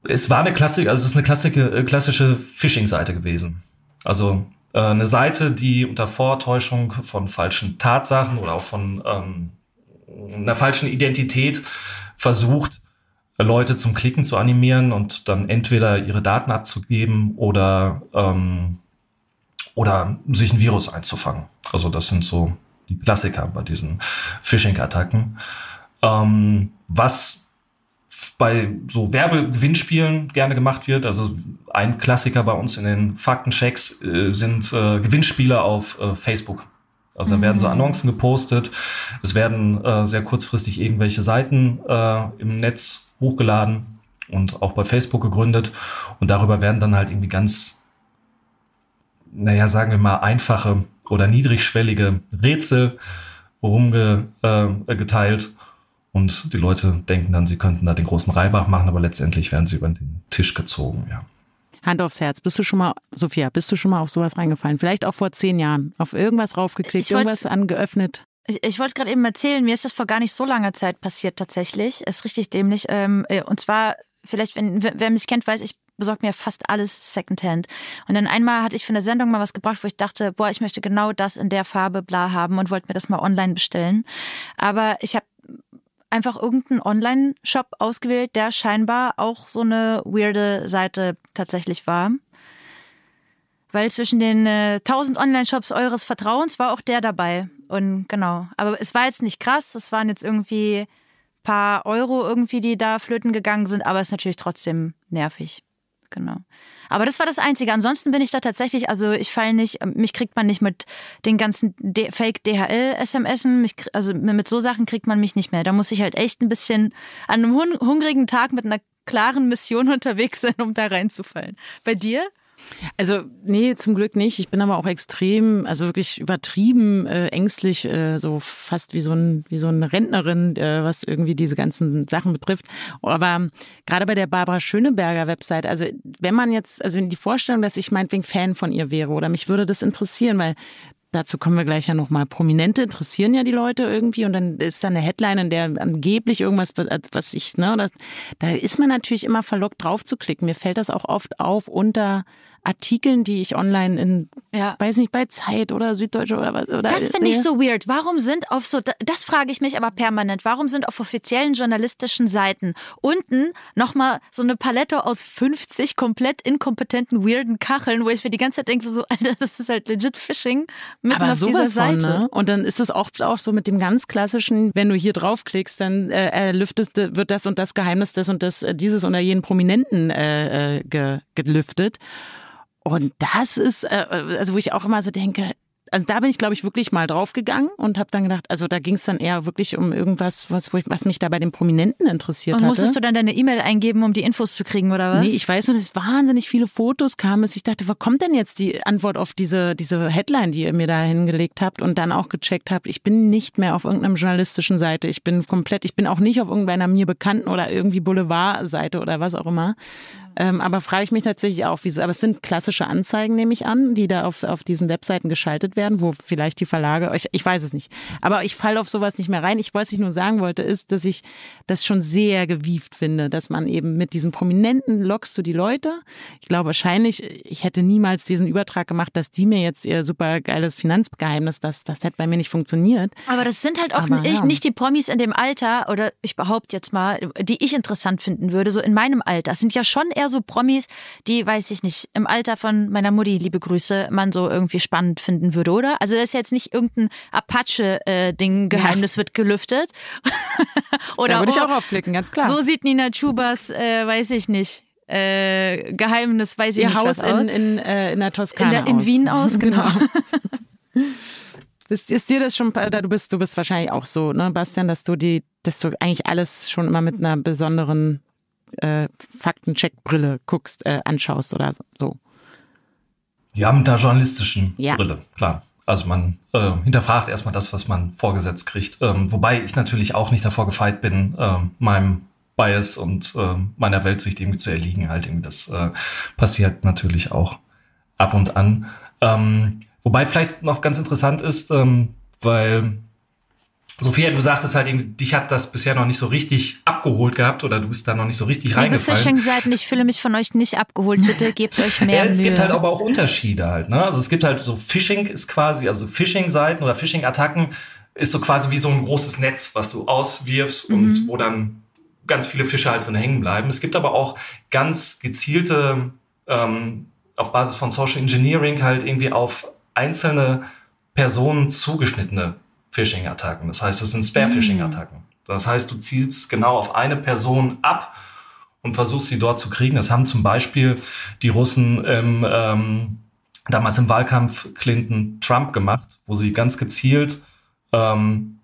es war eine Klassik, also es ist eine klassische, äh, klassische Phishing-Seite gewesen. Also äh, eine Seite, die unter Vortäuschung von falschen Tatsachen oder auch von ähm, einer falschen Identität versucht, Leute zum Klicken zu animieren und dann entweder ihre Daten abzugeben oder, ähm, oder sich ein Virus einzufangen. Also das sind so die Klassiker bei diesen Phishing-Attacken. Ähm, was bei so Werbegewinnspielen gerne gemacht wird. Also ein Klassiker bei uns in den Faktenchecks äh, sind äh, Gewinnspiele auf äh, Facebook. Also da werden so mhm. Annoncen gepostet. Es werden äh, sehr kurzfristig irgendwelche Seiten äh, im Netz hochgeladen und auch bei Facebook gegründet. Und darüber werden dann halt irgendwie ganz, naja, sagen wir mal, einfache oder niedrigschwellige Rätsel rumgeteilt. Äh, und die Leute denken dann, sie könnten da den großen Reibach machen, aber letztendlich werden sie über den Tisch gezogen, ja. Hand aufs Herz. Bist du schon mal, Sophia, bist du schon mal auf sowas reingefallen? Vielleicht auch vor zehn Jahren. Auf irgendwas raufgeklickt, irgendwas angeöffnet? Ich, ich wollte es gerade eben erzählen, mir ist das vor gar nicht so langer Zeit passiert tatsächlich. Ist richtig dämlich. Ähm, äh, und zwar, vielleicht, wenn wer mich kennt, weiß, ich besorge mir fast alles Secondhand. Und dann einmal hatte ich für eine Sendung mal was gebracht, wo ich dachte, boah, ich möchte genau das in der Farbe bla haben und wollte mir das mal online bestellen. Aber ich habe einfach irgendeinen Online-Shop ausgewählt, der scheinbar auch so eine weirde Seite tatsächlich war. Weil zwischen den äh, 1000 Online-Shops eures Vertrauens war auch der dabei. Und genau. Aber es war jetzt nicht krass. Es waren jetzt irgendwie paar Euro irgendwie, die da flöten gegangen sind. Aber es ist natürlich trotzdem nervig. Genau. Aber das war das Einzige. Ansonsten bin ich da tatsächlich, also ich falle nicht, mich kriegt man nicht mit den ganzen Fake-DHL-SMSen, also mit so Sachen kriegt man mich nicht mehr. Da muss ich halt echt ein bisschen an einem hungrigen Tag mit einer klaren Mission unterwegs sein, um da reinzufallen. Bei dir? Also, nee, zum Glück nicht. Ich bin aber auch extrem, also wirklich übertrieben äh, ängstlich, äh, so fast wie so, ein, wie so eine Rentnerin, äh, was irgendwie diese ganzen Sachen betrifft. Aber gerade bei der Barbara Schöneberger Website, also wenn man jetzt, also die Vorstellung, dass ich meinetwegen Fan von ihr wäre oder mich würde das interessieren, weil Dazu kommen wir gleich ja nochmal. Prominente interessieren ja die Leute irgendwie und dann ist da eine Headline, in der angeblich irgendwas, was ich, ne, das, da ist man natürlich immer verlockt drauf zu klicken. Mir fällt das auch oft auf unter Artikeln, die ich online in, ja. weiß nicht, bei Zeit oder Süddeutsche oder was. Oder, das finde ich so weird. Warum sind auf so, das frage ich mich aber permanent, warum sind auf offiziellen journalistischen Seiten unten nochmal so eine Palette aus 50 komplett inkompetenten, weirden Kacheln, wo ich mir die ganze Zeit denke, so, Alter, das ist halt legit Phishing mitten aber auf dieser Seite. Von, ne? Und dann ist es oft auch so mit dem ganz klassischen, wenn du hier draufklickst, dann äh, lüftest, wird das und das Geheimnis des und das, äh, dieses oder jenen Prominenten äh, äh ge, gelüftet. Und das ist, äh, also wo ich auch immer so denke, also da bin ich, glaube ich, wirklich mal draufgegangen und habe dann gedacht, also da ging es dann eher wirklich um irgendwas, was, ich, was mich da bei den Prominenten interessiert und hatte. Und musstest du dann deine E-Mail eingeben, um die Infos zu kriegen, oder was? Nee, ich weiß nur, dass wahnsinnig viele Fotos kamen. Ich dachte, wo kommt denn jetzt die Antwort auf diese, diese Headline, die ihr mir da hingelegt habt und dann auch gecheckt habt, ich bin nicht mehr auf irgendeiner journalistischen Seite. Ich bin komplett, ich bin auch nicht auf irgendeiner mir bekannten oder irgendwie Boulevardseite oder was auch immer. Ähm, aber frage ich mich tatsächlich auch, wieso. Aber es sind klassische Anzeigen, nehme ich an, die da auf, auf diesen Webseiten geschaltet werden, wo vielleicht die Verlage, ich, ich weiß es nicht. Aber ich falle auf sowas nicht mehr rein. Ich, was ich nur sagen wollte, ist, dass ich das schon sehr gewieft finde, dass man eben mit diesen Prominenten lockst du die Leute. Ich glaube wahrscheinlich, ich hätte niemals diesen Übertrag gemacht, dass die mir jetzt ihr super geiles Finanzgeheimnis, das, das hätte bei mir nicht funktioniert. Aber das sind halt auch Aber, nicht, ja. nicht die Promis in dem Alter, oder ich behaupte jetzt mal, die ich interessant finden würde, so in meinem Alter. Das sind ja schon eher so Promis, die, weiß ich nicht, im Alter von meiner Mutti, liebe Grüße, man so irgendwie spannend finden würde, oder? Also das ist jetzt nicht irgendein Apache-Ding, Geheimnis ja. wird gelüftet. oder, da würde ich auch aufklicken, ganz klar. So sieht Nina Chubas, äh, weiß ich nicht, äh, Geheimnis, weiß ich Ihr nicht. Ihr Haus in, in, äh, in der Toskana. In, der, in Wien aus, genau. genau. Ist, ist dir das schon, du bist, du bist wahrscheinlich auch so, ne, Bastian, dass du die, dass du eigentlich alles schon immer mit einer besonderen äh, Faktencheck-Brille guckst, äh, anschaust oder so. Ja, mit einer journalistischen ja. Brille, klar. Also man äh, hinterfragt erstmal das, was man vorgesetzt kriegt. Ähm, wobei ich natürlich auch nicht davor gefeit bin, äh, meinem Bias und äh, meiner Weltsicht irgendwie zu erliegen. Halt irgendwie das äh, passiert natürlich auch ab und an. Ähm, wobei vielleicht noch ganz interessant ist, ähm, weil Sophia, du sagtest halt, dich hat das bisher noch nicht so richtig abgeholt gehabt oder du bist da noch nicht so richtig Liebe reingefallen. Phishing-Seiten, ich fühle mich von euch nicht abgeholt. Bitte gebt euch mehr ja, es Mühe. gibt halt aber auch Unterschiede halt. Ne? Also es gibt halt so Phishing ist quasi, also Phishing-Seiten oder Phishing-Attacken ist so quasi wie so ein großes Netz, was du auswirfst mhm. und wo dann ganz viele Fische halt drin hängen bleiben. Es gibt aber auch ganz gezielte, ähm, auf Basis von Social Engineering halt irgendwie auf einzelne Personen zugeschnittene Phishing-Attacken. Das heißt, das sind Spare-Phishing-Attacken. Das heißt, du zielst genau auf eine Person ab und versuchst sie dort zu kriegen. Das haben zum Beispiel die Russen im, ähm, damals im Wahlkampf Clinton-Trump gemacht, wo sie ganz gezielt ähm,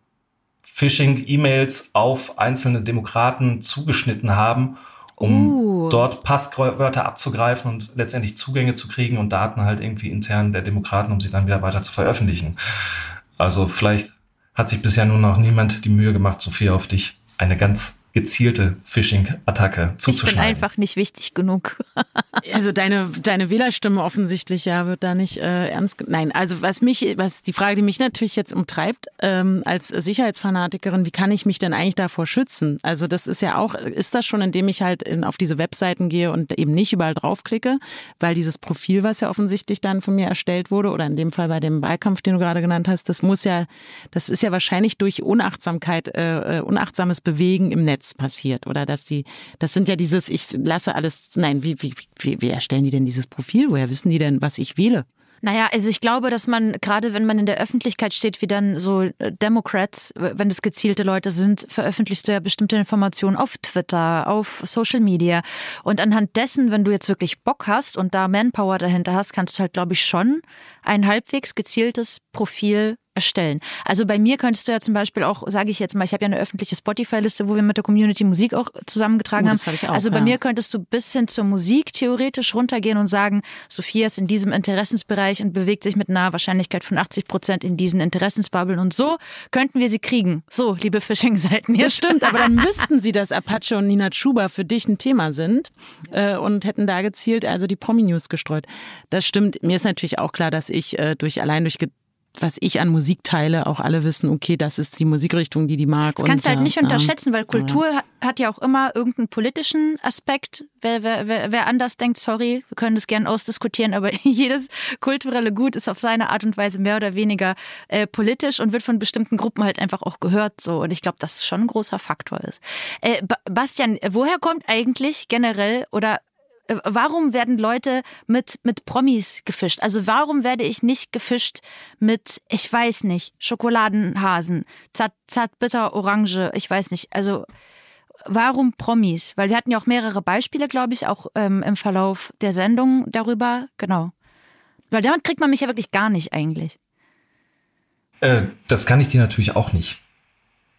Phishing-E-Mails auf einzelne Demokraten zugeschnitten haben, um uh. dort Passwörter abzugreifen und letztendlich Zugänge zu kriegen und Daten halt irgendwie intern der Demokraten, um sie dann wieder weiter zu veröffentlichen. Also vielleicht hat sich bisher nur noch niemand die Mühe gemacht, Sophia, auf dich eine ganz gezielte Phishing-Attacke zuzuschneiden. Ich bin einfach nicht wichtig genug. also deine, deine Wählerstimme offensichtlich ja wird da nicht äh, ernst. Nein, also was mich, was die Frage, die mich natürlich jetzt umtreibt, ähm, als Sicherheitsfanatikerin, wie kann ich mich denn eigentlich davor schützen? Also das ist ja auch, ist das schon, indem ich halt in, auf diese Webseiten gehe und eben nicht überall draufklicke, weil dieses Profil, was ja offensichtlich dann von mir erstellt wurde, oder in dem Fall bei dem Wahlkampf, den du gerade genannt hast, das muss ja, das ist ja wahrscheinlich durch Unachtsamkeit, äh, äh unachtsames Bewegen im Netz passiert oder dass die, das sind ja dieses, ich lasse alles, nein, wie, wie, wie, wie erstellen die denn dieses Profil? Woher wissen die denn, was ich wähle? Naja, also ich glaube, dass man, gerade wenn man in der Öffentlichkeit steht, wie dann so äh, Democrats, wenn es gezielte Leute sind, veröffentlichst du ja bestimmte Informationen auf Twitter, auf Social Media. Und anhand dessen, wenn du jetzt wirklich Bock hast und da Manpower dahinter hast, kannst du halt, glaube ich, schon ein halbwegs gezieltes Profil erstellen. Also bei mir könntest du ja zum Beispiel auch, sage ich jetzt mal, ich habe ja eine öffentliche Spotify-Liste, wo wir mit der Community Musik auch zusammengetragen oh, haben. Hab auch, also bei ja. mir könntest du bis hin zur Musik theoretisch runtergehen und sagen, Sophia ist in diesem Interessensbereich und bewegt sich mit einer Wahrscheinlichkeit von 80 Prozent in diesen Interessensbubbeln und so könnten wir sie kriegen. So, liebe Phishing-Seiten. Das stimmt, aber dann müssten sie, dass Apache und Nina Chuba für dich ein Thema sind äh, und hätten da gezielt also die Promi-News gestreut. Das stimmt. Mir ist natürlich auch klar, dass ich äh, durch allein durch was ich an Musik teile, auch alle wissen, okay, das ist die Musikrichtung, die die mag. Das kannst du halt nicht unterschätzen, weil Kultur ja. hat ja auch immer irgendeinen politischen Aspekt. Wer, wer, wer, wer anders denkt, sorry, wir können das gerne ausdiskutieren, aber jedes kulturelle Gut ist auf seine Art und Weise mehr oder weniger äh, politisch und wird von bestimmten Gruppen halt einfach auch gehört. So Und ich glaube, dass es schon ein großer Faktor ist. Äh, Bastian, woher kommt eigentlich generell oder äh, warum werden Leute mit, mit Promis gefischt? Also warum werde ich nicht gefischt mit, ich weiß nicht, Schokoladenhasen, zart, zart bitter, orange, ich weiß nicht. Also warum Promis? Weil wir hatten ja auch mehrere Beispiele, glaube ich, auch ähm, im Verlauf der Sendung darüber. Genau. Weil damit kriegt man mich ja wirklich gar nicht eigentlich. Äh, das kann ich dir natürlich auch nicht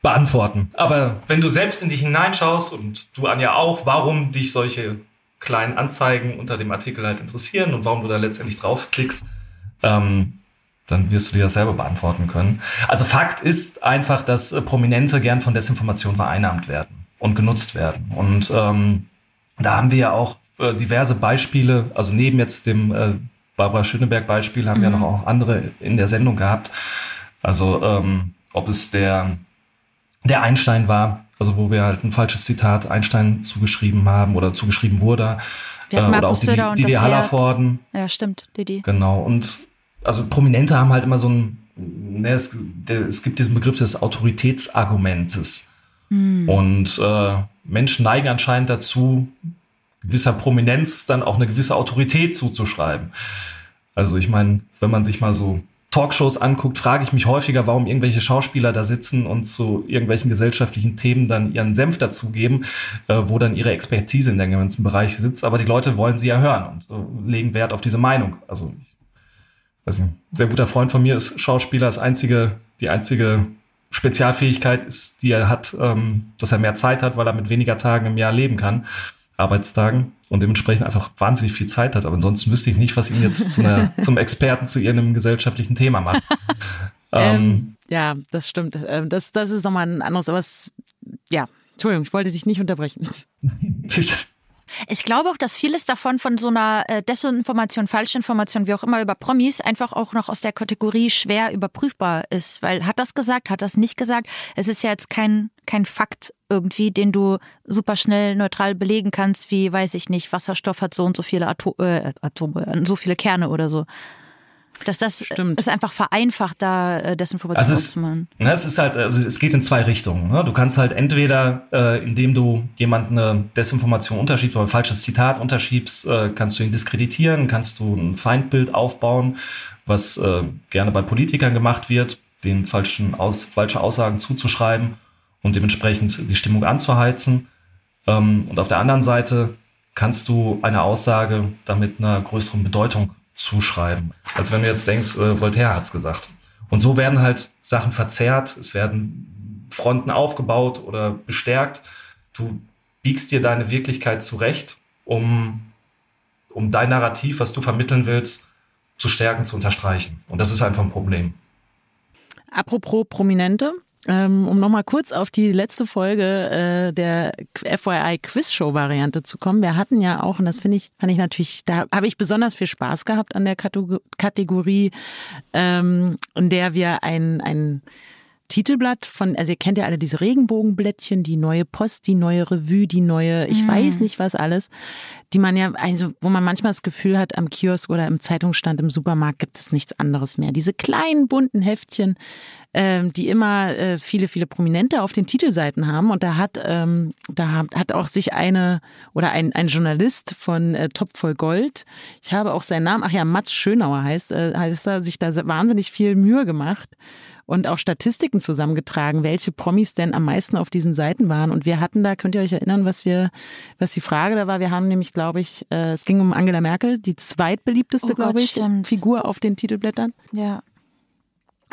beantworten. Aber wenn du selbst in dich hineinschaust und du Anja auch, warum dich solche kleinen Anzeigen unter dem Artikel halt interessieren und warum du da letztendlich draufklickst, ähm, dann wirst du dir das selber beantworten können. Also Fakt ist einfach, dass äh, Prominente gern von Desinformation vereinnahmt werden und genutzt werden. Und ähm, da haben wir ja auch äh, diverse Beispiele, also neben jetzt dem äh, Barbara Schöneberg-Beispiel haben mhm. wir noch auch andere in der Sendung gehabt. Also ähm, ob es der, der Einstein war, also wo wir halt ein falsches Zitat Einstein zugeschrieben haben oder zugeschrieben wurde. Wir hatten äh, oder auch die, die, Didi Hallervorden. Ja, stimmt, Didi. Genau. Und also Prominente haben halt immer so ein, ne, es, der, es gibt diesen Begriff des Autoritätsargumentes. Hm. Und äh, Menschen neigen anscheinend dazu, gewisser Prominenz dann auch eine gewisse Autorität zuzuschreiben. Also ich meine, wenn man sich mal so Talkshows anguckt, frage ich mich häufiger, warum irgendwelche Schauspieler da sitzen und zu irgendwelchen gesellschaftlichen Themen dann ihren Senf dazugeben, äh, wo dann ihre Expertise in dem ganzen Bereich sitzt. Aber die Leute wollen sie ja hören und äh, legen Wert auf diese Meinung. Also, ich weiß nicht, ein sehr guter Freund von mir ist Schauspieler. Das einzige, die einzige Spezialfähigkeit ist, die er hat, ähm, dass er mehr Zeit hat, weil er mit weniger Tagen im Jahr leben kann. Arbeitstagen und dementsprechend einfach wahnsinnig viel Zeit hat. Aber ansonsten wüsste ich nicht, was ihn jetzt zu einer, zum Experten zu irgendeinem gesellschaftlichen Thema macht. ähm, ähm, ja, das stimmt. Ähm, das, das ist nochmal ein anderes, aber es, ja, Entschuldigung, ich wollte dich nicht unterbrechen. Ich glaube auch, dass vieles davon von so einer äh, Desinformation, Falschinformation, wie auch immer über Promis einfach auch noch aus der Kategorie schwer überprüfbar ist. Weil hat das gesagt, hat das nicht gesagt? Es ist ja jetzt kein, kein Fakt irgendwie, den du super schnell neutral belegen kannst, wie, weiß ich nicht, Wasserstoff hat so und so viele Atom, äh, Atome, so viele Kerne oder so. Dass das Stimmt. ist einfach vereinfacht, da äh, Desinformation also zu machen. Ne, es ist halt, also es geht in zwei Richtungen. Ne? Du kannst halt entweder, äh, indem du jemand eine Desinformation unterschiebst oder ein falsches Zitat unterschiebst, äh, kannst du ihn diskreditieren, kannst du ein Feindbild aufbauen, was äh, gerne bei Politikern gemacht wird, den falschen Aus, falsche Aussagen zuzuschreiben und dementsprechend die Stimmung anzuheizen. Ähm, und auf der anderen Seite kannst du eine Aussage damit einer größeren Bedeutung zuschreiben. Als wenn du jetzt denkst, äh, Voltaire hat's gesagt. Und so werden halt Sachen verzerrt, es werden Fronten aufgebaut oder bestärkt. Du biegst dir deine Wirklichkeit zurecht, um, um dein Narrativ, was du vermitteln willst, zu stärken, zu unterstreichen. Und das ist einfach ein Problem. Apropos Prominente, ähm, um nochmal kurz auf die letzte Folge äh, der FYI Quiz Show Variante zu kommen. Wir hatten ja auch, und das finde ich, fand ich natürlich, da habe ich besonders viel Spaß gehabt an der Kategorie, ähm, in der wir ein, ein Titelblatt von, also ihr kennt ja alle diese Regenbogenblättchen, die neue Post, die neue Revue, die neue, ich mhm. weiß nicht was alles, die man ja, also wo man manchmal das Gefühl hat, am Kiosk oder im Zeitungsstand im Supermarkt gibt es nichts anderes mehr. Diese kleinen bunten Heftchen, ähm, die immer äh, viele, viele Prominente auf den Titelseiten haben. Und da hat, ähm, da hat, hat auch sich eine oder ein, ein Journalist von äh, Top voll Gold, ich habe auch seinen Namen, ach ja, Mats Schönauer heißt, äh, heißt er, sich da wahnsinnig viel Mühe gemacht und auch Statistiken zusammengetragen, welche Promis denn am meisten auf diesen Seiten waren. Und wir hatten da, könnt ihr euch erinnern, was wir, was die Frage da war? Wir haben nämlich, glaube ich, äh, es ging um Angela Merkel, die zweitbeliebteste, oh glaube ich, stimmt. Figur auf den Titelblättern. Ja.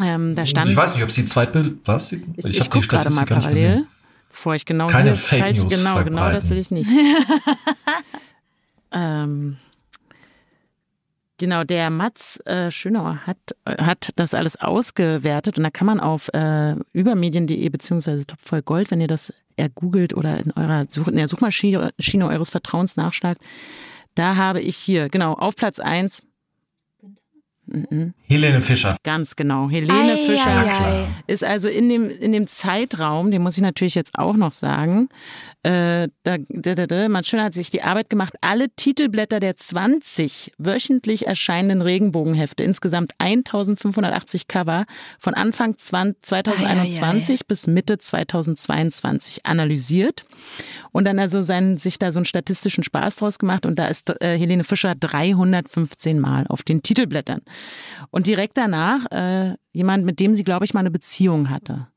Ähm, da stand, ich weiß nicht, ob sie Zweitbild was? Ich, ich, ich habe die gerade mal parallel, bevor ich genau keine Fake falsch, News genau, genau das will ich nicht. ähm, Genau, der Mats äh, Schönauer hat, hat das alles ausgewertet und da kann man auf äh, übermedien.de beziehungsweise Top voll Gold, wenn ihr das ergoogelt oder in eurer Such, in der Suchmaschine eures Vertrauens nachschlagt, da habe ich hier, genau, auf Platz eins Mhm. Helene Fischer. Ganz genau. Helene ei, Fischer ei, ei. ist also in dem, in dem Zeitraum, den muss ich natürlich jetzt auch noch sagen, äh, da, da, da, da, man schön hat sich die Arbeit gemacht, alle Titelblätter der 20 wöchentlich erscheinenden Regenbogenhefte, insgesamt 1580 Cover, von Anfang 20, 2021 bis Mitte 2022 analysiert und dann also seinen, sich da so einen statistischen Spaß draus gemacht und da ist äh, Helene Fischer 315 Mal auf den Titelblättern. Und direkt danach äh, jemand, mit dem sie, glaube ich, mal eine Beziehung hatte.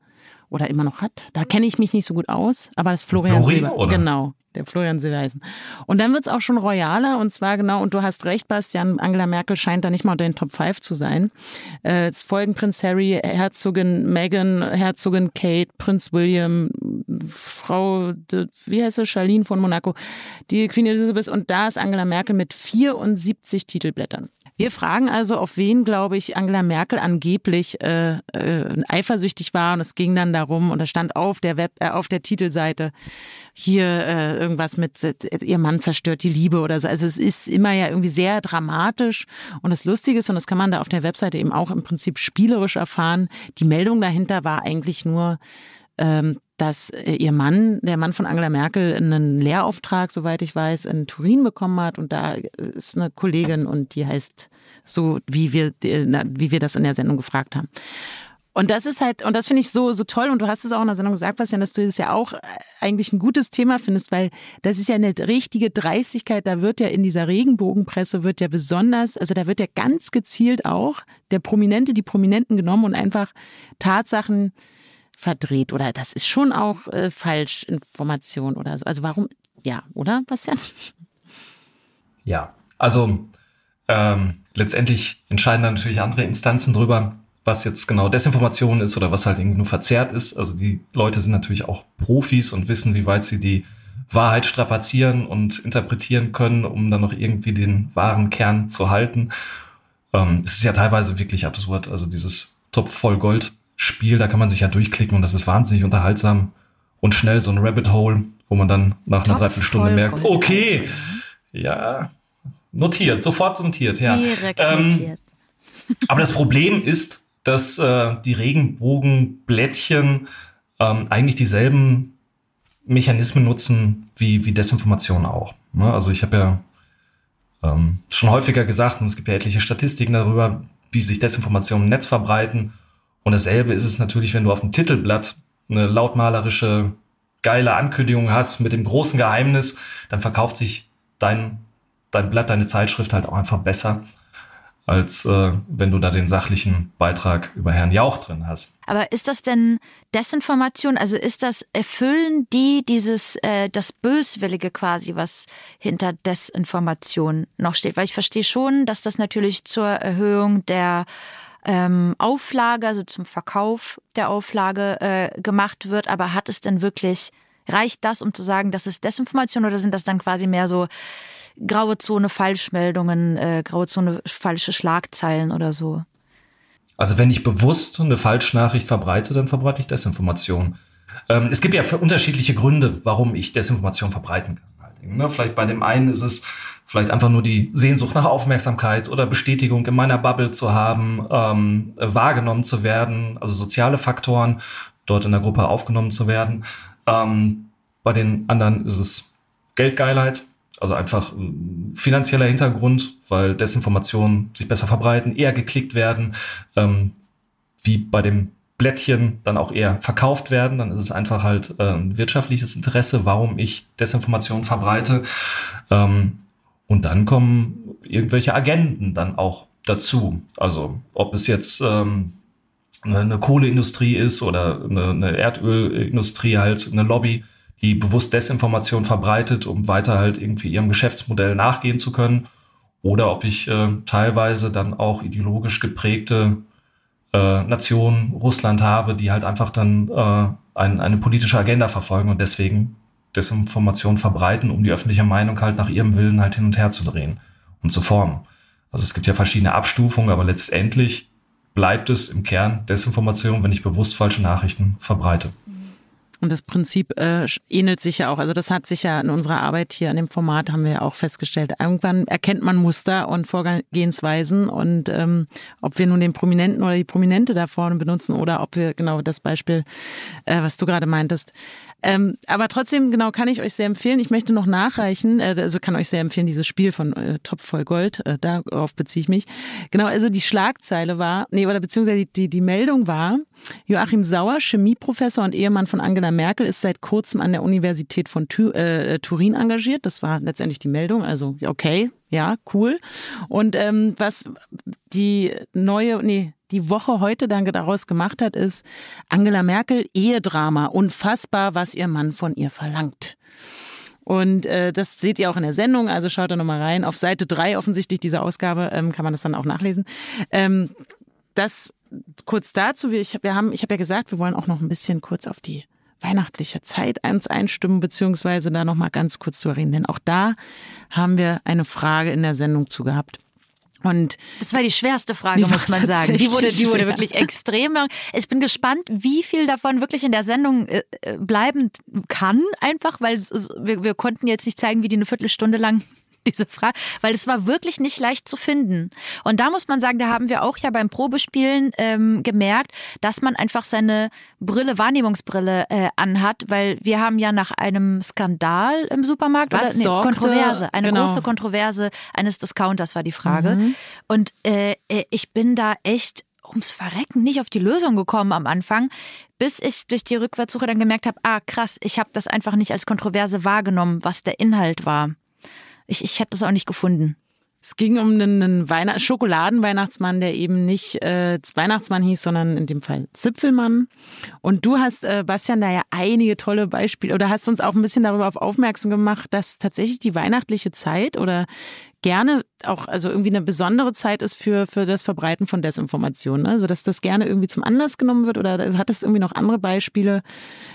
Oder immer noch hat. Da kenne ich mich nicht so gut aus, aber das ist Florian Flori, Silber. Oder? Genau, der Florian Silbereisen. Und dann wird's auch schon royaler und zwar genau, und du hast recht, Bastian, Angela Merkel scheint da nicht mal unter den Top 5 zu sein. Äh, es folgen Prinz Harry, Herzogin Meghan, Herzogin Kate, Prinz William, Frau, wie heißt sie, Charlene von Monaco, die Queen Elizabeth und da ist Angela Merkel mit 74 Titelblättern. Wir fragen also, auf wen, glaube ich, Angela Merkel angeblich äh, äh, eifersüchtig war. Und es ging dann darum, und da stand auf der Web, äh, auf der Titelseite hier äh, irgendwas mit äh, ihr Mann zerstört die Liebe oder so. Also es ist immer ja irgendwie sehr dramatisch. Und das Lustige ist, und das kann man da auf der Webseite eben auch im Prinzip spielerisch erfahren, die Meldung dahinter war eigentlich nur, ähm, dass äh, ihr Mann, der Mann von Angela Merkel, einen Lehrauftrag, soweit ich weiß, in Turin bekommen hat. Und da ist eine Kollegin und die heißt so, wie wir, wie wir das in der Sendung gefragt haben. Und das ist halt, und das finde ich so, so toll. Und du hast es auch in der Sendung gesagt, Bastian, dass du das ja auch eigentlich ein gutes Thema findest, weil das ist ja eine richtige Dreistigkeit. Da wird ja in dieser Regenbogenpresse wird ja besonders, also da wird ja ganz gezielt auch der Prominente, die Prominenten genommen und einfach Tatsachen verdreht oder das ist schon auch äh, Falschinformation oder so. Also warum, ja, oder, Bastian? Ja, also ähm, letztendlich entscheiden dann natürlich andere Instanzen drüber, was jetzt genau Desinformation ist oder was halt irgendwie nur verzerrt ist. Also die Leute sind natürlich auch Profis und wissen, wie weit sie die Wahrheit strapazieren und interpretieren können, um dann noch irgendwie den wahren Kern zu halten. Ähm, es ist ja teilweise wirklich absurd. Also dieses Topf voll Gold Spiel, da kann man sich ja durchklicken und das ist wahnsinnig unterhaltsam und schnell so ein Rabbit Hole wo man dann nach einer Top Dreiviertelstunde merkt, okay, ja, notiert, sofort notiert, ja. Direkt Ähm, notiert. aber das Problem ist, dass äh, die Regenbogenblättchen ähm, eigentlich dieselben Mechanismen nutzen wie, wie Desinformation auch. Ne? Also ich habe ja ähm, schon häufiger gesagt, und es gibt ja etliche Statistiken darüber, wie sich Desinformationen im Netz verbreiten. Und dasselbe ist es natürlich, wenn du auf dem Titelblatt eine lautmalerische, geile Ankündigung hast mit dem großen Geheimnis, dann verkauft sich dein, dein Blatt, deine Zeitschrift halt auch einfach besser, als äh, wenn du da den sachlichen Beitrag über Herrn Jauch drin hast. Aber ist das denn Desinformation? Also ist das, erfüllen die dieses, äh, das Böswillige quasi, was hinter Desinformation noch steht? Weil ich verstehe schon, dass das natürlich zur Erhöhung der ähm, Auflage, also zum Verkauf der Auflage äh, gemacht wird. Aber hat es denn wirklich, reicht das, um zu sagen, das ist Desinformation oder sind das dann quasi mehr so graue Zone Falschmeldungen, äh, graue Zone falsche Schlagzeilen oder so? Also wenn ich bewusst eine Falschnachricht verbreite, dann verbreite ich Desinformation. Ähm, es gibt ja unterschiedliche Gründe, warum ich Desinformation verbreiten kann. Ne? Vielleicht bei dem einen ist es vielleicht einfach nur die Sehnsucht nach Aufmerksamkeit oder Bestätigung in meiner Bubble zu haben, ähm, wahrgenommen zu werden, also soziale Faktoren, dort in der Gruppe aufgenommen zu werden. Ähm, bei den anderen ist es Geldgeilheit, also einfach äh, finanzieller Hintergrund, weil Desinformationen sich besser verbreiten, eher geklickt werden, ähm, wie bei dem Blättchen dann auch eher verkauft werden. Dann ist es einfach halt äh, ein wirtschaftliches Interesse, warum ich Desinformation verbreite. Ähm, und dann kommen irgendwelche Agenten dann auch dazu. Also ob es jetzt ähm, eine, eine Kohleindustrie ist oder eine, eine Erdölindustrie halt, eine Lobby, die bewusst Desinformation verbreitet, um weiter halt irgendwie ihrem Geschäftsmodell nachgehen zu können. Oder ob ich äh, teilweise dann auch ideologisch geprägte äh, Nationen, Russland habe, die halt einfach dann äh, ein, eine politische Agenda verfolgen und deswegen Desinformation verbreiten, um die öffentliche Meinung halt nach ihrem Willen halt hin und her zu drehen und zu formen. Also es gibt ja verschiedene Abstufungen, aber letztendlich bleibt es im Kern Desinformation, wenn ich bewusst falsche Nachrichten verbreite. Und das Prinzip äh, ähnelt sich ja auch. Also das hat sich ja in unserer Arbeit hier an dem Format haben wir auch festgestellt. Irgendwann erkennt man Muster und Vorgehensweisen und ähm, ob wir nun den Prominenten oder die Prominente da vorne benutzen oder ob wir genau das Beispiel, äh, was du gerade meintest, ähm, aber trotzdem, genau, kann ich euch sehr empfehlen. Ich möchte noch nachreichen, äh, also kann euch sehr empfehlen, dieses Spiel von äh, Top voll Gold, äh, darauf beziehe ich mich. Genau, also die Schlagzeile war, nee, oder beziehungsweise die, die, die Meldung war, Joachim Sauer, Chemieprofessor und Ehemann von Angela Merkel, ist seit kurzem an der Universität von Tu äh, Turin engagiert. Das war letztendlich die Meldung, also okay, ja, cool. Und ähm, was die neue, nee, die Woche heute dann daraus gemacht hat, ist Angela Merkel Ehedrama. Unfassbar, was ihr Mann von ihr verlangt. Und äh, das seht ihr auch in der Sendung, also schaut da nochmal rein. Auf Seite drei offensichtlich dieser Ausgabe ähm, kann man das dann auch nachlesen. Ähm, das kurz dazu, wir, ich, wir haben, ich habe ja gesagt, wir wollen auch noch ein bisschen kurz auf die weihnachtliche Zeit uns einstimmen, beziehungsweise da nochmal ganz kurz zu reden. Denn auch da haben wir eine Frage in der Sendung zu gehabt. Und das war die schwerste Frage, Die muss man sagen. Die wurde, die wurde wirklich extrem lang. Ich bin gespannt, wie viel davon wirklich in der Sendung äh, äh, bleiben kann, einfach, weil es- wir, wir konnten jetzt nicht zeigen, wie die eine Viertelstunde lang diese Frage, weil es war wirklich nicht leicht zu finden. Und da muss man sagen, da haben wir auch ja beim Probespielen ähm, gemerkt, dass man einfach seine Brille, Wahrnehmungsbrille äh, anhat, weil wir haben ja nach einem Skandal im Supermarkt Was oder nee, sorgte- Kontroverse, eine genau. große Kontroverse eines Discounters war die Frage. Und äh, äh, ich bin da echt ums Verrecken nicht auf die Lösung gekommen am Anfang, bis ich durch die Rückwärtssuche dann gemerkt habe, ah krass, ich habe das einfach nicht als Kontroverse wahrgenommen, was der Inhalt war. Ich, ich hätte das auch nicht gefunden. Es ging um einen, einen Weihnacht Schokoladenweihnachtsmann, der eben nicht äh, Weihnachtsmann hieß, sondern in dem Fall Zipfelmann. Und du hast, äh, Bastian, da ja einige tolle Beispiele oder hast uns auch ein bisschen darüber auf aufmerksam gemacht, dass tatsächlich die weihnachtliche Zeit oder gerne auch, also irgendwie eine besondere Zeit ist für, für das Verbreiten von Desinformationen. ne? Also, dass das gerne irgendwie zum Anlass genommen wird oder du hattest irgendwie noch andere Beispiele.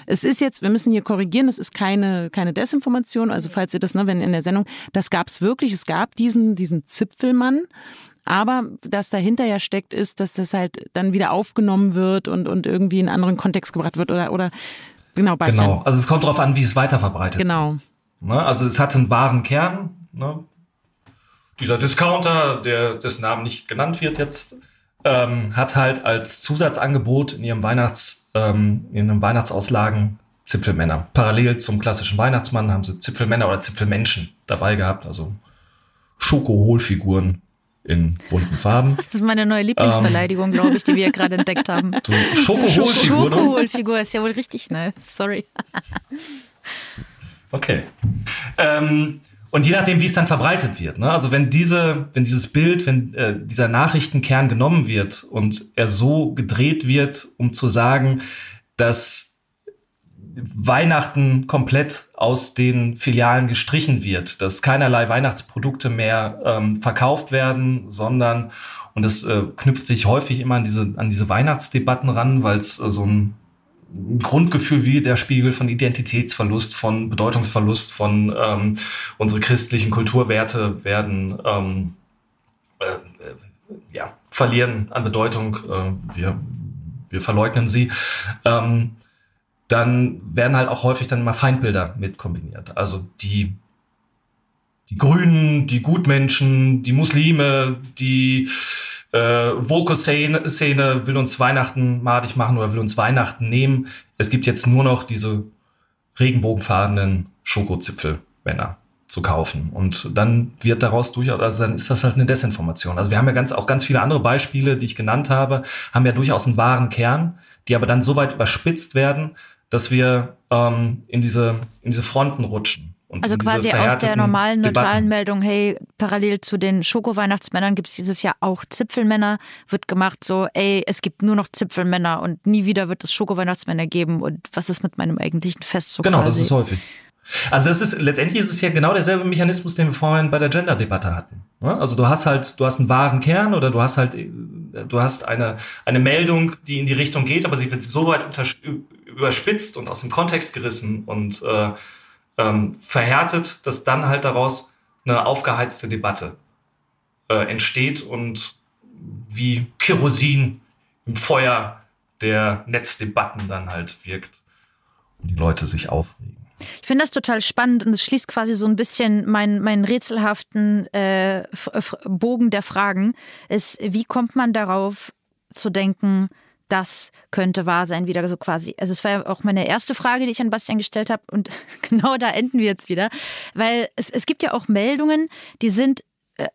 Es ist jetzt, wir müssen hier korrigieren, es ist keine, keine Desinformation. Also, falls ihr das, ne, wenn in der Sendung, das gab es wirklich. Es gab diesen, diesen Zipfelmann. Aber das dahinter ja steckt, ist, dass das halt dann wieder aufgenommen wird und, und irgendwie in einen anderen Kontext gebracht wird oder, oder Genau, Bastian. Genau, also es kommt darauf an, wie es weiterverbreitet. Genau. Ne? Also es hat einen wahren Kern. Ne? Dieser Discounter, der dessen Namen nicht genannt wird jetzt, ähm, hat halt als Zusatzangebot in ihrem Weihnachts, ähm, in ihren Weihnachtsauslagen Zipfelmänner. Parallel zum klassischen Weihnachtsmann haben sie Zipfelmänner oder Zipfelmenschen dabei gehabt, also Schokoholfiguren in bunten Farben. Das ist meine neue Lieblingsbeleidigung, ähm, glaube ich, die wir gerade entdeckt haben. Schokoholfigur. Schokoholfigur ist ja wohl richtig, ne? Sorry. okay. Ähm, und je nachdem, wie es dann verbreitet wird, ne? also wenn diese, wenn dieses Bild, wenn äh, dieser Nachrichtenkern genommen wird und er so gedreht wird, um zu sagen, dass Weihnachten komplett aus den Filialen gestrichen wird, dass keinerlei Weihnachtsprodukte mehr ähm, verkauft werden, sondern und das äh, knüpft sich häufig immer an diese an diese Weihnachtsdebatten ran, weil es äh, so ein Grundgefühl wie der Spiegel von Identitätsverlust, von Bedeutungsverlust, von ähm, unsere christlichen Kulturwerte werden ähm, äh, äh, ja, verlieren an Bedeutung. Äh, wir, wir verleugnen sie. Ähm, dann werden halt auch häufig dann immer Feindbilder mit kombiniert. Also die, die Grünen, die Gutmenschen, die Muslime, die äh, Vocal-Szene will uns Weihnachten madig machen oder will uns Weihnachten nehmen. Es gibt jetzt nur noch diese regenbogenfarbenen Schokozipfelmänner zu kaufen. Und dann wird daraus durchaus, also dann ist das halt eine Desinformation. Also wir haben ja ganz, auch ganz viele andere Beispiele, die ich genannt habe, haben ja durchaus einen wahren Kern, die aber dann so weit überspitzt werden, dass wir ähm, in, diese, in diese Fronten rutschen. Also quasi aus der normalen, neutralen Meldung, hey, parallel zu den Schoko-Weihnachtsmännern gibt es dieses Jahr auch Zipfelmänner, wird gemacht so, ey, es gibt nur noch Zipfelmänner und nie wieder wird es Schoko-Weihnachtsmänner geben und was ist mit meinem eigentlichen Fest so Genau, quasi? das ist häufig. Also das ist letztendlich ist es ja genau derselbe Mechanismus, den wir vorhin bei der Gender-Debatte hatten. Ne? Also du hast halt, du hast einen wahren Kern oder du hast halt, du hast eine eine Meldung, die in die Richtung geht, aber sie wird so weit überspitzt und aus dem Kontext gerissen und äh, ähm, verhärtet, dass dann halt daraus eine aufgeheizte Debatte äh, entsteht und wie Kerosin im Feuer der Netzdebatten dann halt wirkt und die Leute sich aufregen. Ich finde das total spannend und es schließt quasi so ein bisschen meinen, meinen rätselhaften äh, Bogen der Fragen. Ist, wie kommt man darauf zu denken, das könnte wahr sein, wieder so quasi. Also es war ja auch meine erste Frage, die ich an Bastian gestellt habe und genau da enden wir jetzt wieder, weil es, es gibt ja auch Meldungen, die sind äh,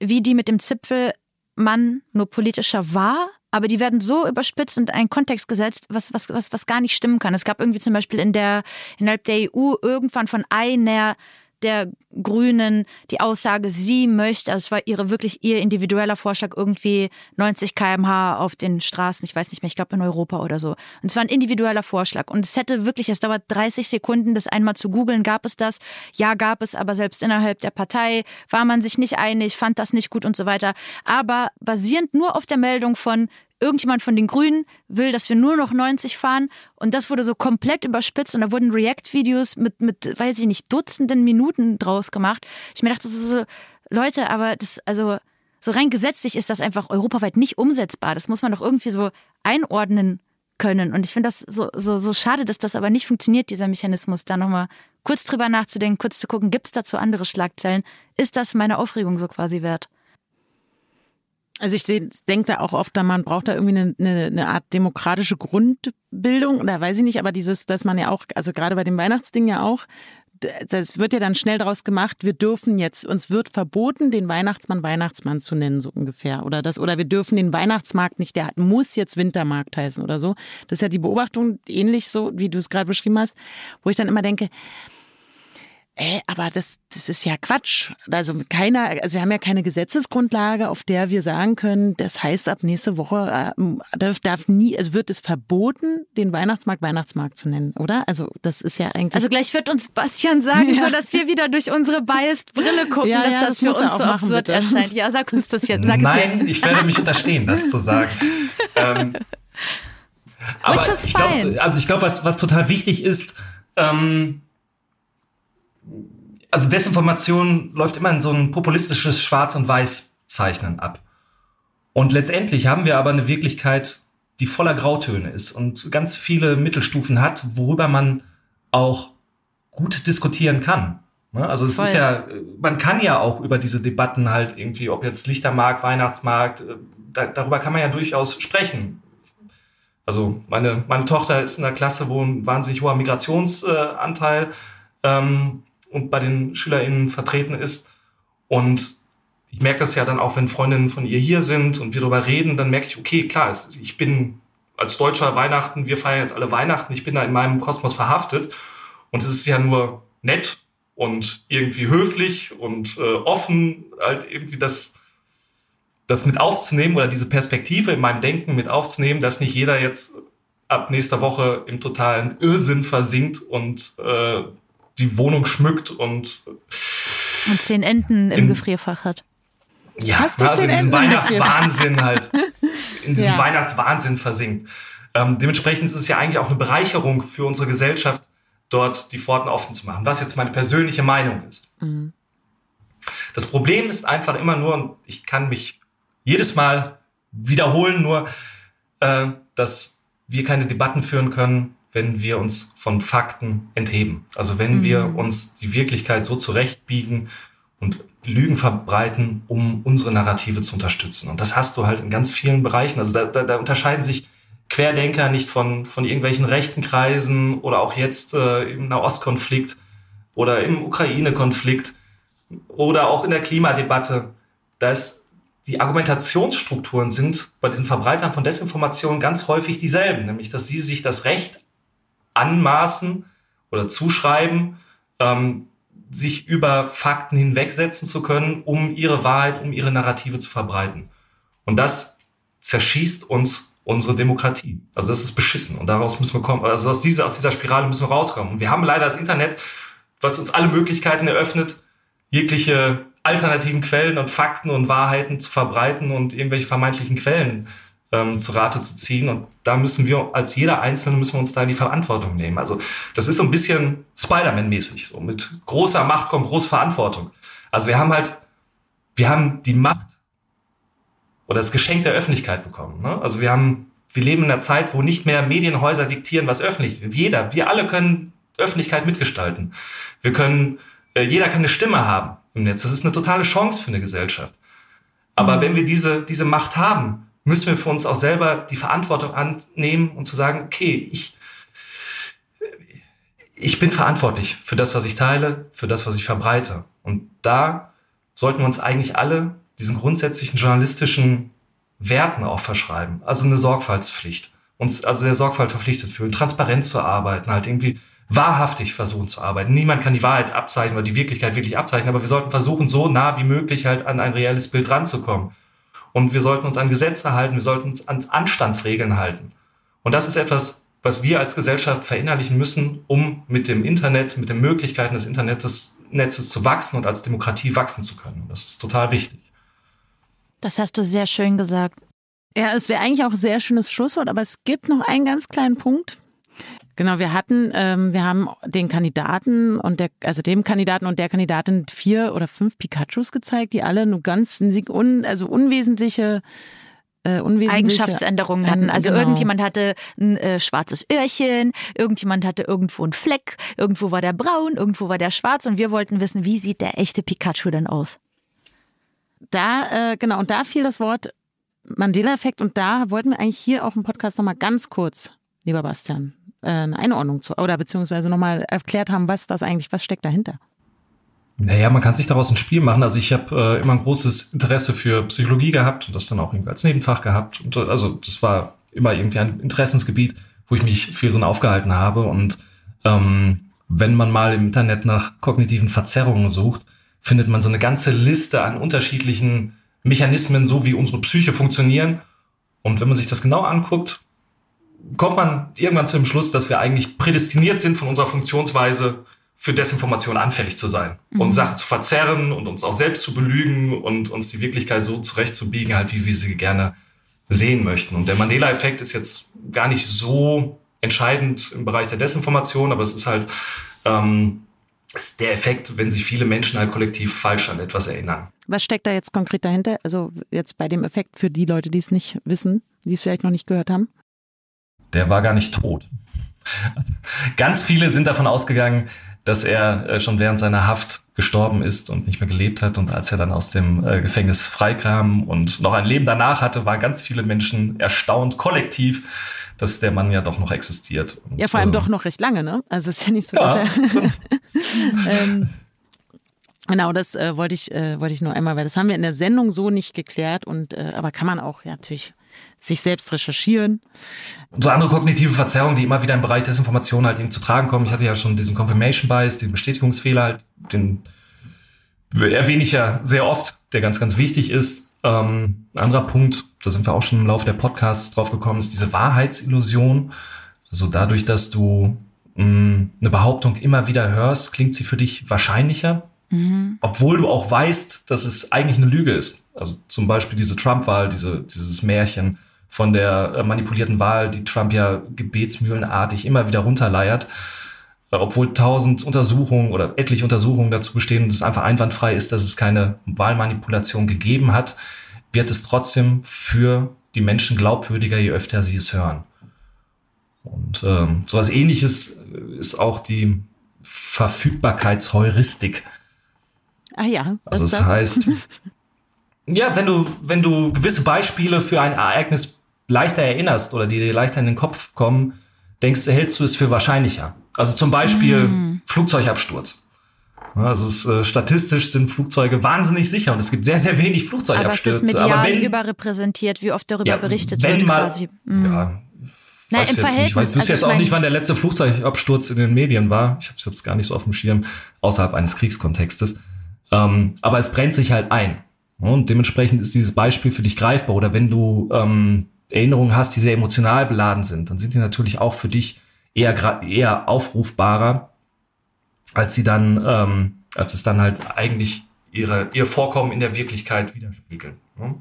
wie die mit dem Zipfelmann nur politischer war, aber die werden so überspitzt und in einen Kontext gesetzt, was, was, was, was gar nicht stimmen kann. Es gab irgendwie zum Beispiel in der, innerhalb der EU irgendwann von einer der Grünen die Aussage, sie möchte, also es war ihre wirklich ihr individueller Vorschlag, irgendwie 90 kmh auf den Straßen, ich weiß nicht mehr, ich glaube in Europa oder so. Und es war ein individueller Vorschlag. Und es hätte wirklich, es dauert 30 Sekunden, das einmal zu googeln, gab es das? Ja, gab es, aber selbst innerhalb der Partei war man sich nicht einig, fand das nicht gut und so weiter. Aber basierend nur auf der Meldung von, irgendjemand von den Grünen will, dass wir nur noch 90 fahren. Und das wurde so komplett überspitzt und da wurden React-Videos mit, mit, weiß ich nicht, Dutzenden Minuten draus gemacht. Ich mir dachte, das ist so, Leute, aber das, also, so rein gesetzlich ist das einfach europaweit nicht umsetzbar. Das muss man doch irgendwie so einordnen können. Und ich finde das so, so, so schade, dass das aber nicht funktioniert, dieser Mechanismus, da nochmal kurz drüber nachzudenken, kurz zu gucken, gibt es dazu andere Schlagzeilen? Ist das meine Aufregung so quasi wert? Also ich denke da auch oft, man braucht da irgendwie eine, eine, eine Art demokratische Grundbildung oder weiß ich nicht, aber dieses, dass man ja auch, also gerade bei dem Weihnachtsding ja auch, das wird ja dann schnell daraus gemacht, wir dürfen jetzt, uns wird verboten, den Weihnachtsmann Weihnachtsmann zu nennen, so ungefähr. Oder das, oder wir dürfen den Weihnachtsmarkt nicht, der muss jetzt Wintermarkt heißen oder so. Das ist ja die Beobachtung ähnlich so, wie du es gerade beschrieben hast, wo ich dann immer denke, Ey, aber das, das ist ja Quatsch. Also keiner, also wir haben ja keine Gesetzesgrundlage, auf der wir sagen können, das heißt ab nächste Woche äh, darf, darf nie, es wird es verboten, den Weihnachtsmarkt Weihnachtsmarkt zu nennen, oder? Also das ist ja eigentlich. Also gleich wird uns Bastian sagen, ja. so dass wir wieder durch unsere biased Brille gucken, ja, dass ja, das, das für uns so machen, absurd bitte. erscheint. Ja, sag uns das jetzt. Sag Nein, es jetzt. ich werde mich unterstehen, das zu sagen. ähm, aber ich glaube, also ich glaube, was, was total wichtig ist, ähm, also Desinformation läuft immer in so ein populistisches Schwarz- und Weiß-Zeichnen ab. Und letztendlich haben wir aber eine Wirklichkeit die voller Grautöne ist und ganz viele Mittelstufen hat, worüber man auch gut diskutieren kann. Ne? Also es Voll. ist ja, man kann ja auch über diese Debatten halt irgendwie, ob jetzt Lichtermarkt, Weihnachtsmarkt, äh, da, darüber kann man ja durchaus sprechen. Also meine, meine Tochter ist in der Klasse, wo ein wahnsinnig hoher Migrationsanteil ähm, und bei den SchülerInnen vertreten ist. Und ich merke das ja dann auch, wenn Freundinnen von ihr hier sind und wir darüber reden, dann merke ich, okay, klar, ich bin als Deutscher Weihnachten, wir feiern jetzt alle Weihnachten, ich bin da in meinem Kosmos verhaftet. Und es ist ja nur nett und irgendwie höflich und äh, offen, halt irgendwie das, das mit aufzunehmen oder diese Perspektive in meinem Denken mit aufzunehmen, dass nicht jeder jetzt ab nächster Woche im totalen Irrsinn versinkt und äh, die Wohnung schmückt und und zehn Enten im Gefrierfach hat. Ja, Hast du also in diesem Weihnachtswahnsinn halt, in diesem ja. Weihnachtswahnsinn versinkt. Ähm, dementsprechend ist es ja eigentlich auch eine Bereicherung für unsere Gesellschaft, dort die Pforten offen zu machen, was jetzt meine persönliche Meinung ist. Mhm. Das Problem ist einfach immer nur, und ich kann mich jedes Mal wiederholen, nur, äh, dass wir keine Debatten führen können, wenn wir uns von Fakten entheben. Also wenn mhm. wir uns die Wirklichkeit so zurechtbiegen und Lügen verbreiten, um unsere Narrative zu unterstützen. Und das hast du halt in ganz vielen Bereichen. Also da, da, da unterscheiden sich Querdenker nicht von, von irgendwelchen rechten Kreisen oder auch jetzt äh, im Nahostkonflikt oder im Ukraine-Konflikt oder auch in der Klimadebatte. Da ist die Argumentationsstrukturen sind bei diesen Verbreitern von Desinformation ganz häufig dieselben, nämlich dass sie sich das Recht anmaßen oder zuschreiben, ähm, sich über Fakten hinwegsetzen zu können, um ihre Wahrheit, um ihre Narrative zu verbreiten. Und das zerschießt uns unsere Demokratie. Also das ist beschissen und daraus müssen wir kommen. Also aus dieser, aus dieser Spirale müssen wir rauskommen. Und wir haben leider das Internet, was uns alle Möglichkeiten eröffnet, jegliche alternativen Quellen und Fakten und Wahrheiten zu verbreiten und irgendwelche vermeintlichen Quellen ähm, zu Rate zu ziehen. Und da müssen wir als jeder Einzelne müssen wir uns da in die Verantwortung nehmen. Also das ist so ein bisschen Spider-Man-mäßig. So mit großer Macht kommt große Verantwortung. Also wir haben halt, wir haben die Macht oder das Geschenk der Öffentlichkeit bekommen. Ne? Also wir haben, wir leben in einer Zeit, wo nicht mehr Medienhäuser diktieren, was öffentlich wird. Jeder, wir alle können Öffentlichkeit mitgestalten. Wir können, äh, jeder kann eine Stimme haben im Netz. Das ist eine totale Chance für eine Gesellschaft. Aber mhm. wenn wir diese, diese Macht haben, müssen wir für uns auch selber die Verantwortung annehmen und zu sagen, okay, ich, ich bin verantwortlich für das, was ich teile, für das, was ich verbreite. Und da sollten wir uns eigentlich alle diesen grundsätzlichen journalistischen Werten auch verschreiben. Also eine Sorgfaltspflicht. Uns also der Sorgfalt verpflichtet fühlen, transparent zu arbeiten, halt irgendwie wahrhaftig versuchen zu arbeiten. Niemand kann die Wahrheit abzeichnen oder die Wirklichkeit wirklich abzeichnen, aber wir sollten versuchen, so nah wie möglich halt an ein reelles Bild ranzukommen. Und wir sollten uns an Gesetze halten, wir sollten uns an Anstandsregeln halten. Und das ist etwas, was wir als Gesellschaft verinnerlichen müssen, um mit dem Internet, mit den Möglichkeiten des Internets, zu wachsen und als Demokratie wachsen zu können. Das ist total wichtig. Das hast du sehr schön gesagt. Ja, es wäre eigentlich auch ein sehr schönes Schlusswort, aber es gibt noch einen ganz kleinen Punkt. Genau, wir hatten, ähm, wir haben den Kandidaten und der, also dem Kandidaten und der Kandidatin vier oder fünf Pikachus gezeigt, die alle nur ganz un, also unwesentliche äh, Eigenschaftsänderungen hatten. Also genau. irgendjemand hatte ein äh, schwarzes Öhrchen, irgendjemand hatte irgendwo einen Fleck, irgendwo war der braun, irgendwo war der schwarz und wir wollten wissen, wie sieht der echte Pikachu denn aus? Da, äh, genau, und da fiel das Wort Mandela-Effekt und da wollten wir eigentlich hier auch im Podcast nochmal ganz kurz, lieber Bastian, eine Einordnung zu, oder beziehungsweise nochmal erklärt haben, was das eigentlich, was steckt dahinter? Naja, man kann sich daraus ein Spiel machen. Also ich habe äh, immer ein großes Interesse für Psychologie gehabt und das dann auch irgendwie als Nebenfach gehabt. Und, also das war immer irgendwie ein Interessensgebiet, wo ich mich viel drin aufgehalten habe. Und ähm, wenn man mal im Internet nach kognitiven Verzerrungen sucht, findet man so eine ganze Liste an unterschiedlichen Mechanismen, so wie unsere Psyche funktionieren. Und wenn man sich das genau anguckt, kommt man irgendwann zu dem Schluss, dass wir eigentlich prädestiniert sind von unserer Funktionsweise für Desinformation anfällig zu sein mhm. und Sachen zu verzerren und uns auch selbst zu belügen und uns die Wirklichkeit so zurechtzubiegen, halt wie wir sie gerne sehen möchten. Und der Mandela-Effekt ist jetzt gar nicht so entscheidend im Bereich der Desinformation, aber es ist halt ähm, ist der Effekt, wenn sich viele Menschen halt kollektiv falsch an etwas erinnern. Was steckt da jetzt konkret dahinter? Also jetzt bei dem Effekt für die Leute, die es nicht wissen, die es vielleicht noch nicht gehört haben? Der war gar nicht tot. Ganz viele sind davon ausgegangen, dass er äh, schon während seiner Haft gestorben ist und nicht mehr gelebt hat. Und als er dann aus dem äh, Gefängnis freikam und noch ein Leben danach hatte, waren ganz viele Menschen erstaunt, kollektiv, dass der Mann ja doch noch existiert. Und, ja, vor allem äh, doch noch recht lange, ne? Also ist ja nicht so, ja, dass er. ähm, genau, das äh, wollte ich, äh, wollte ich nur einmal, weil das haben wir in der Sendung so nicht geklärt und äh, aber kann man auch ja natürlich sich selbst recherchieren. Und so andere kognitive Verzerrungen, die immer wieder im Bereich Desinformation halt eben zu tragen kommen. Ich hatte ja schon diesen Confirmation Bias, den Bestätigungsfehler, halt, den erwähne ich ja sehr oft, der ganz, ganz wichtig ist. Ähm, ein anderer Punkt, da sind wir auch schon im Laufe der Podcasts drauf gekommen, ist diese Wahrheitsillusion. Also dadurch, dass du mh, mm, eine Behauptung immer wieder hörst, klingt sie für dich wahrscheinlicher, mhm. obwohl du auch weißt, dass es eigentlich eine Lüge ist. Also zum Beispiel diese Trump-Wahl, diese, dieses Märchen von der äh, manipulierten Wahl, die Trump ja gebetsmühlenartig immer wieder runterleiert. Äh, obwohl tausend Untersuchungen oder etliche Untersuchungen dazu bestehen und es einfach einwandfrei ist, dass es keine Wahlmanipulation gegeben hat, wird es trotzdem für die Menschen glaubwürdiger, je öfter sie es hören. Und ähm, sowas ähnliches ist auch die Verfügbarkeitsheuristik. Ah ja. Also das heißt, ja, wenn du, wenn du gewisse Beispiele für ein Ereignis leichter erinnerst oder die dir leichter in den Kopf kommen, denkst du, hältst du es für wahrscheinlicher. Also zum Beispiel mm. Flugzeugabsturz. Also es, äh, statistisch sind Flugzeuge wahnsinnig sicher und es gibt sehr, sehr wenig Flugzeugabstürze. Aber es ist medial Aber wenn, überrepräsentiert, wie oft darüber ja, berichtet wenn wird mal, quasi. Mm. Ja, Na, im Verhältnis, nicht. Ich weiß also jetzt auch nicht, wann der letzte Flugzeugabsturz in den Medien war. Ich habe es jetzt gar nicht so auf dem Schirm, außerhalb eines Kriegskontextes. Ähm, aber es brennt sich halt ein. Und dementsprechend ist dieses Beispiel für dich greifbar. Oder wenn du ähm, Erinnerungen hast, die sehr emotional beladen sind, dann sind die natürlich auch für dich eher, eher aufrufbarer, als sie dann, ähm, als es dann halt eigentlich ihre, ihr Vorkommen in der Wirklichkeit widerspiegeln. Ne?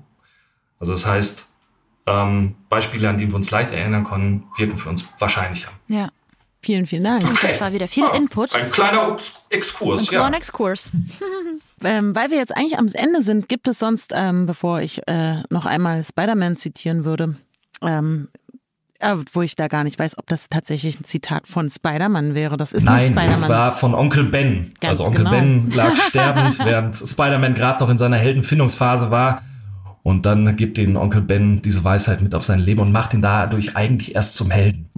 Also das heißt, ähm, Beispiele, an die wir uns leicht erinnern können, wirken für uns wahrscheinlicher. Ja. Vielen, vielen Dank. Okay. Das war wieder viel ah, Input. Ein kleiner Exkurs. Ein kleiner ja. Exkurs. ähm, weil wir jetzt eigentlich am Ende sind, gibt es sonst, ähm, bevor ich äh, noch einmal Spider-Man zitieren würde, ähm, äh, wo ich da gar nicht weiß, ob das tatsächlich ein Zitat von Spider-Man wäre. Das ist Nein, nicht Spider-Man. es war von Onkel Ben. Ganz also Onkel genau. Ben lag sterbend, während Spider-Man gerade noch in seiner Heldenfindungsphase war. Und dann gibt den Onkel Ben diese Weisheit mit auf sein Leben und macht ihn dadurch eigentlich erst zum Helden.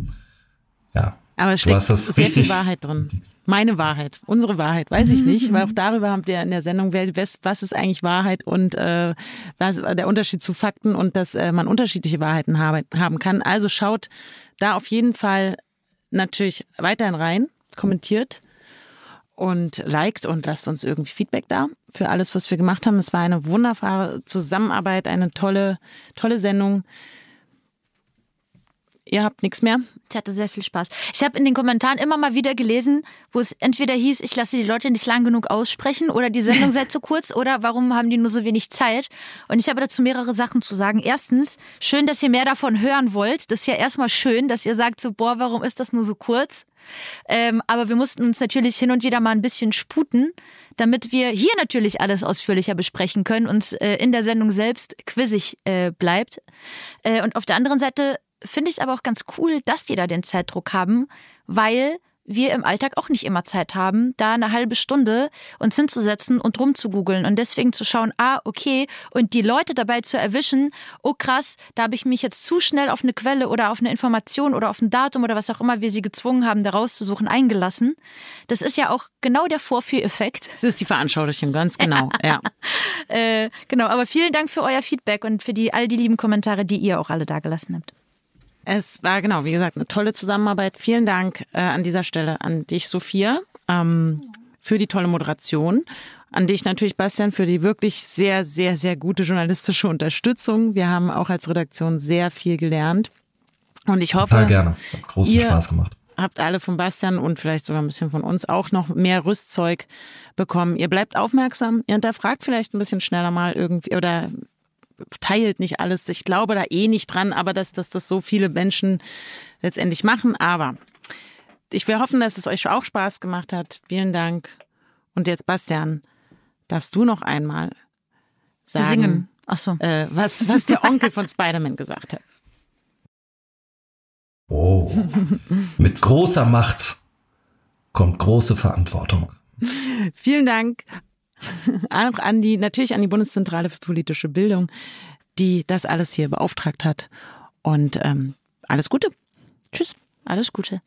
Ja. Aber es steckt sehr viel Wahrheit drin. Meine Wahrheit, unsere Wahrheit, weiß ich nicht, weil auch darüber haben wir in der Sendung, was ist eigentlich Wahrheit und äh, was der Unterschied zu Fakten und dass äh, man unterschiedliche Wahrheiten habe, haben kann. Also schaut da auf jeden Fall natürlich weiterhin rein, kommentiert und liked und lasst uns irgendwie Feedback da für alles, was wir gemacht haben. Es war eine wunderbare Zusammenarbeit, eine tolle, tolle Sendung. Ihr habt nichts mehr? Ich hatte sehr viel Spaß. Ich habe in den Kommentaren immer mal wieder gelesen, wo es entweder hieß, ich lasse die Leute nicht lang genug aussprechen oder die Sendung sei zu kurz oder warum haben die nur so wenig Zeit. Und ich habe dazu mehrere Sachen zu sagen. Erstens, schön, dass ihr mehr davon hören wollt. Das ist ja erstmal schön, dass ihr sagt so, boah, warum ist das nur so kurz? Ähm, aber wir mussten uns natürlich hin und wieder mal ein bisschen sputen, damit wir hier natürlich alles ausführlicher besprechen können und äh, in der Sendung selbst quizzig äh, bleibt. Äh, und auf der anderen Seite finde ich es aber auch ganz cool, dass die da den Zeitdruck haben, weil wir im Alltag auch nicht immer Zeit haben, da eine halbe Stunde uns hinzusetzen und rumzugoogeln und deswegen zu schauen, ah, okay, und die Leute dabei zu erwischen, oh krass, da habe ich mich jetzt zu schnell auf eine Quelle oder auf eine Information oder auf ein Datum oder was auch immer wir sie gezwungen haben, da rauszusuchen, eingelassen. Das ist ja auch genau der Vorführeffekt. Das ist die Veranschaulichung, ganz genau, ja. äh, genau, aber vielen Dank für euer Feedback und für die all die lieben Kommentare, die ihr auch alle dagelassen habt. Es war genau, wie gesagt, eine tolle Zusammenarbeit. Vielen Dank äh, an dieser Stelle an dich, Sophia, ähm, für die tolle Moderation. An dich natürlich, Bastian, für die wirklich sehr, sehr, sehr gute journalistische Unterstützung. Wir haben auch als Redaktion sehr viel gelernt. Und ich hoffe. Total gerne. Hat großen Spaß gemacht. Habt alle von Bastian und vielleicht sogar ein bisschen von uns auch noch mehr Rüstzeug bekommen. Ihr bleibt aufmerksam, ihr hinterfragt vielleicht ein bisschen schneller mal irgendwie oder teilt nicht alles. Ich glaube da eh nicht dran, aber dass, dass das so viele Menschen letztendlich machen. Aber ich will hoffen, dass es euch auch Spaß gemacht hat. Vielen Dank. Und jetzt, Bastian, darfst du noch einmal sagen, Singen. Ach so. Äh, was, was der Onkel von Spider-Man gesagt hat. Oh. Mit großer Macht kommt große Verantwortung. Vielen Dank an die, natürlich an die Bundeszentrale für politische Bildung, die das alles hier beauftragt hat. Und ähm, alles Gute. Tschüss. Alles Gute.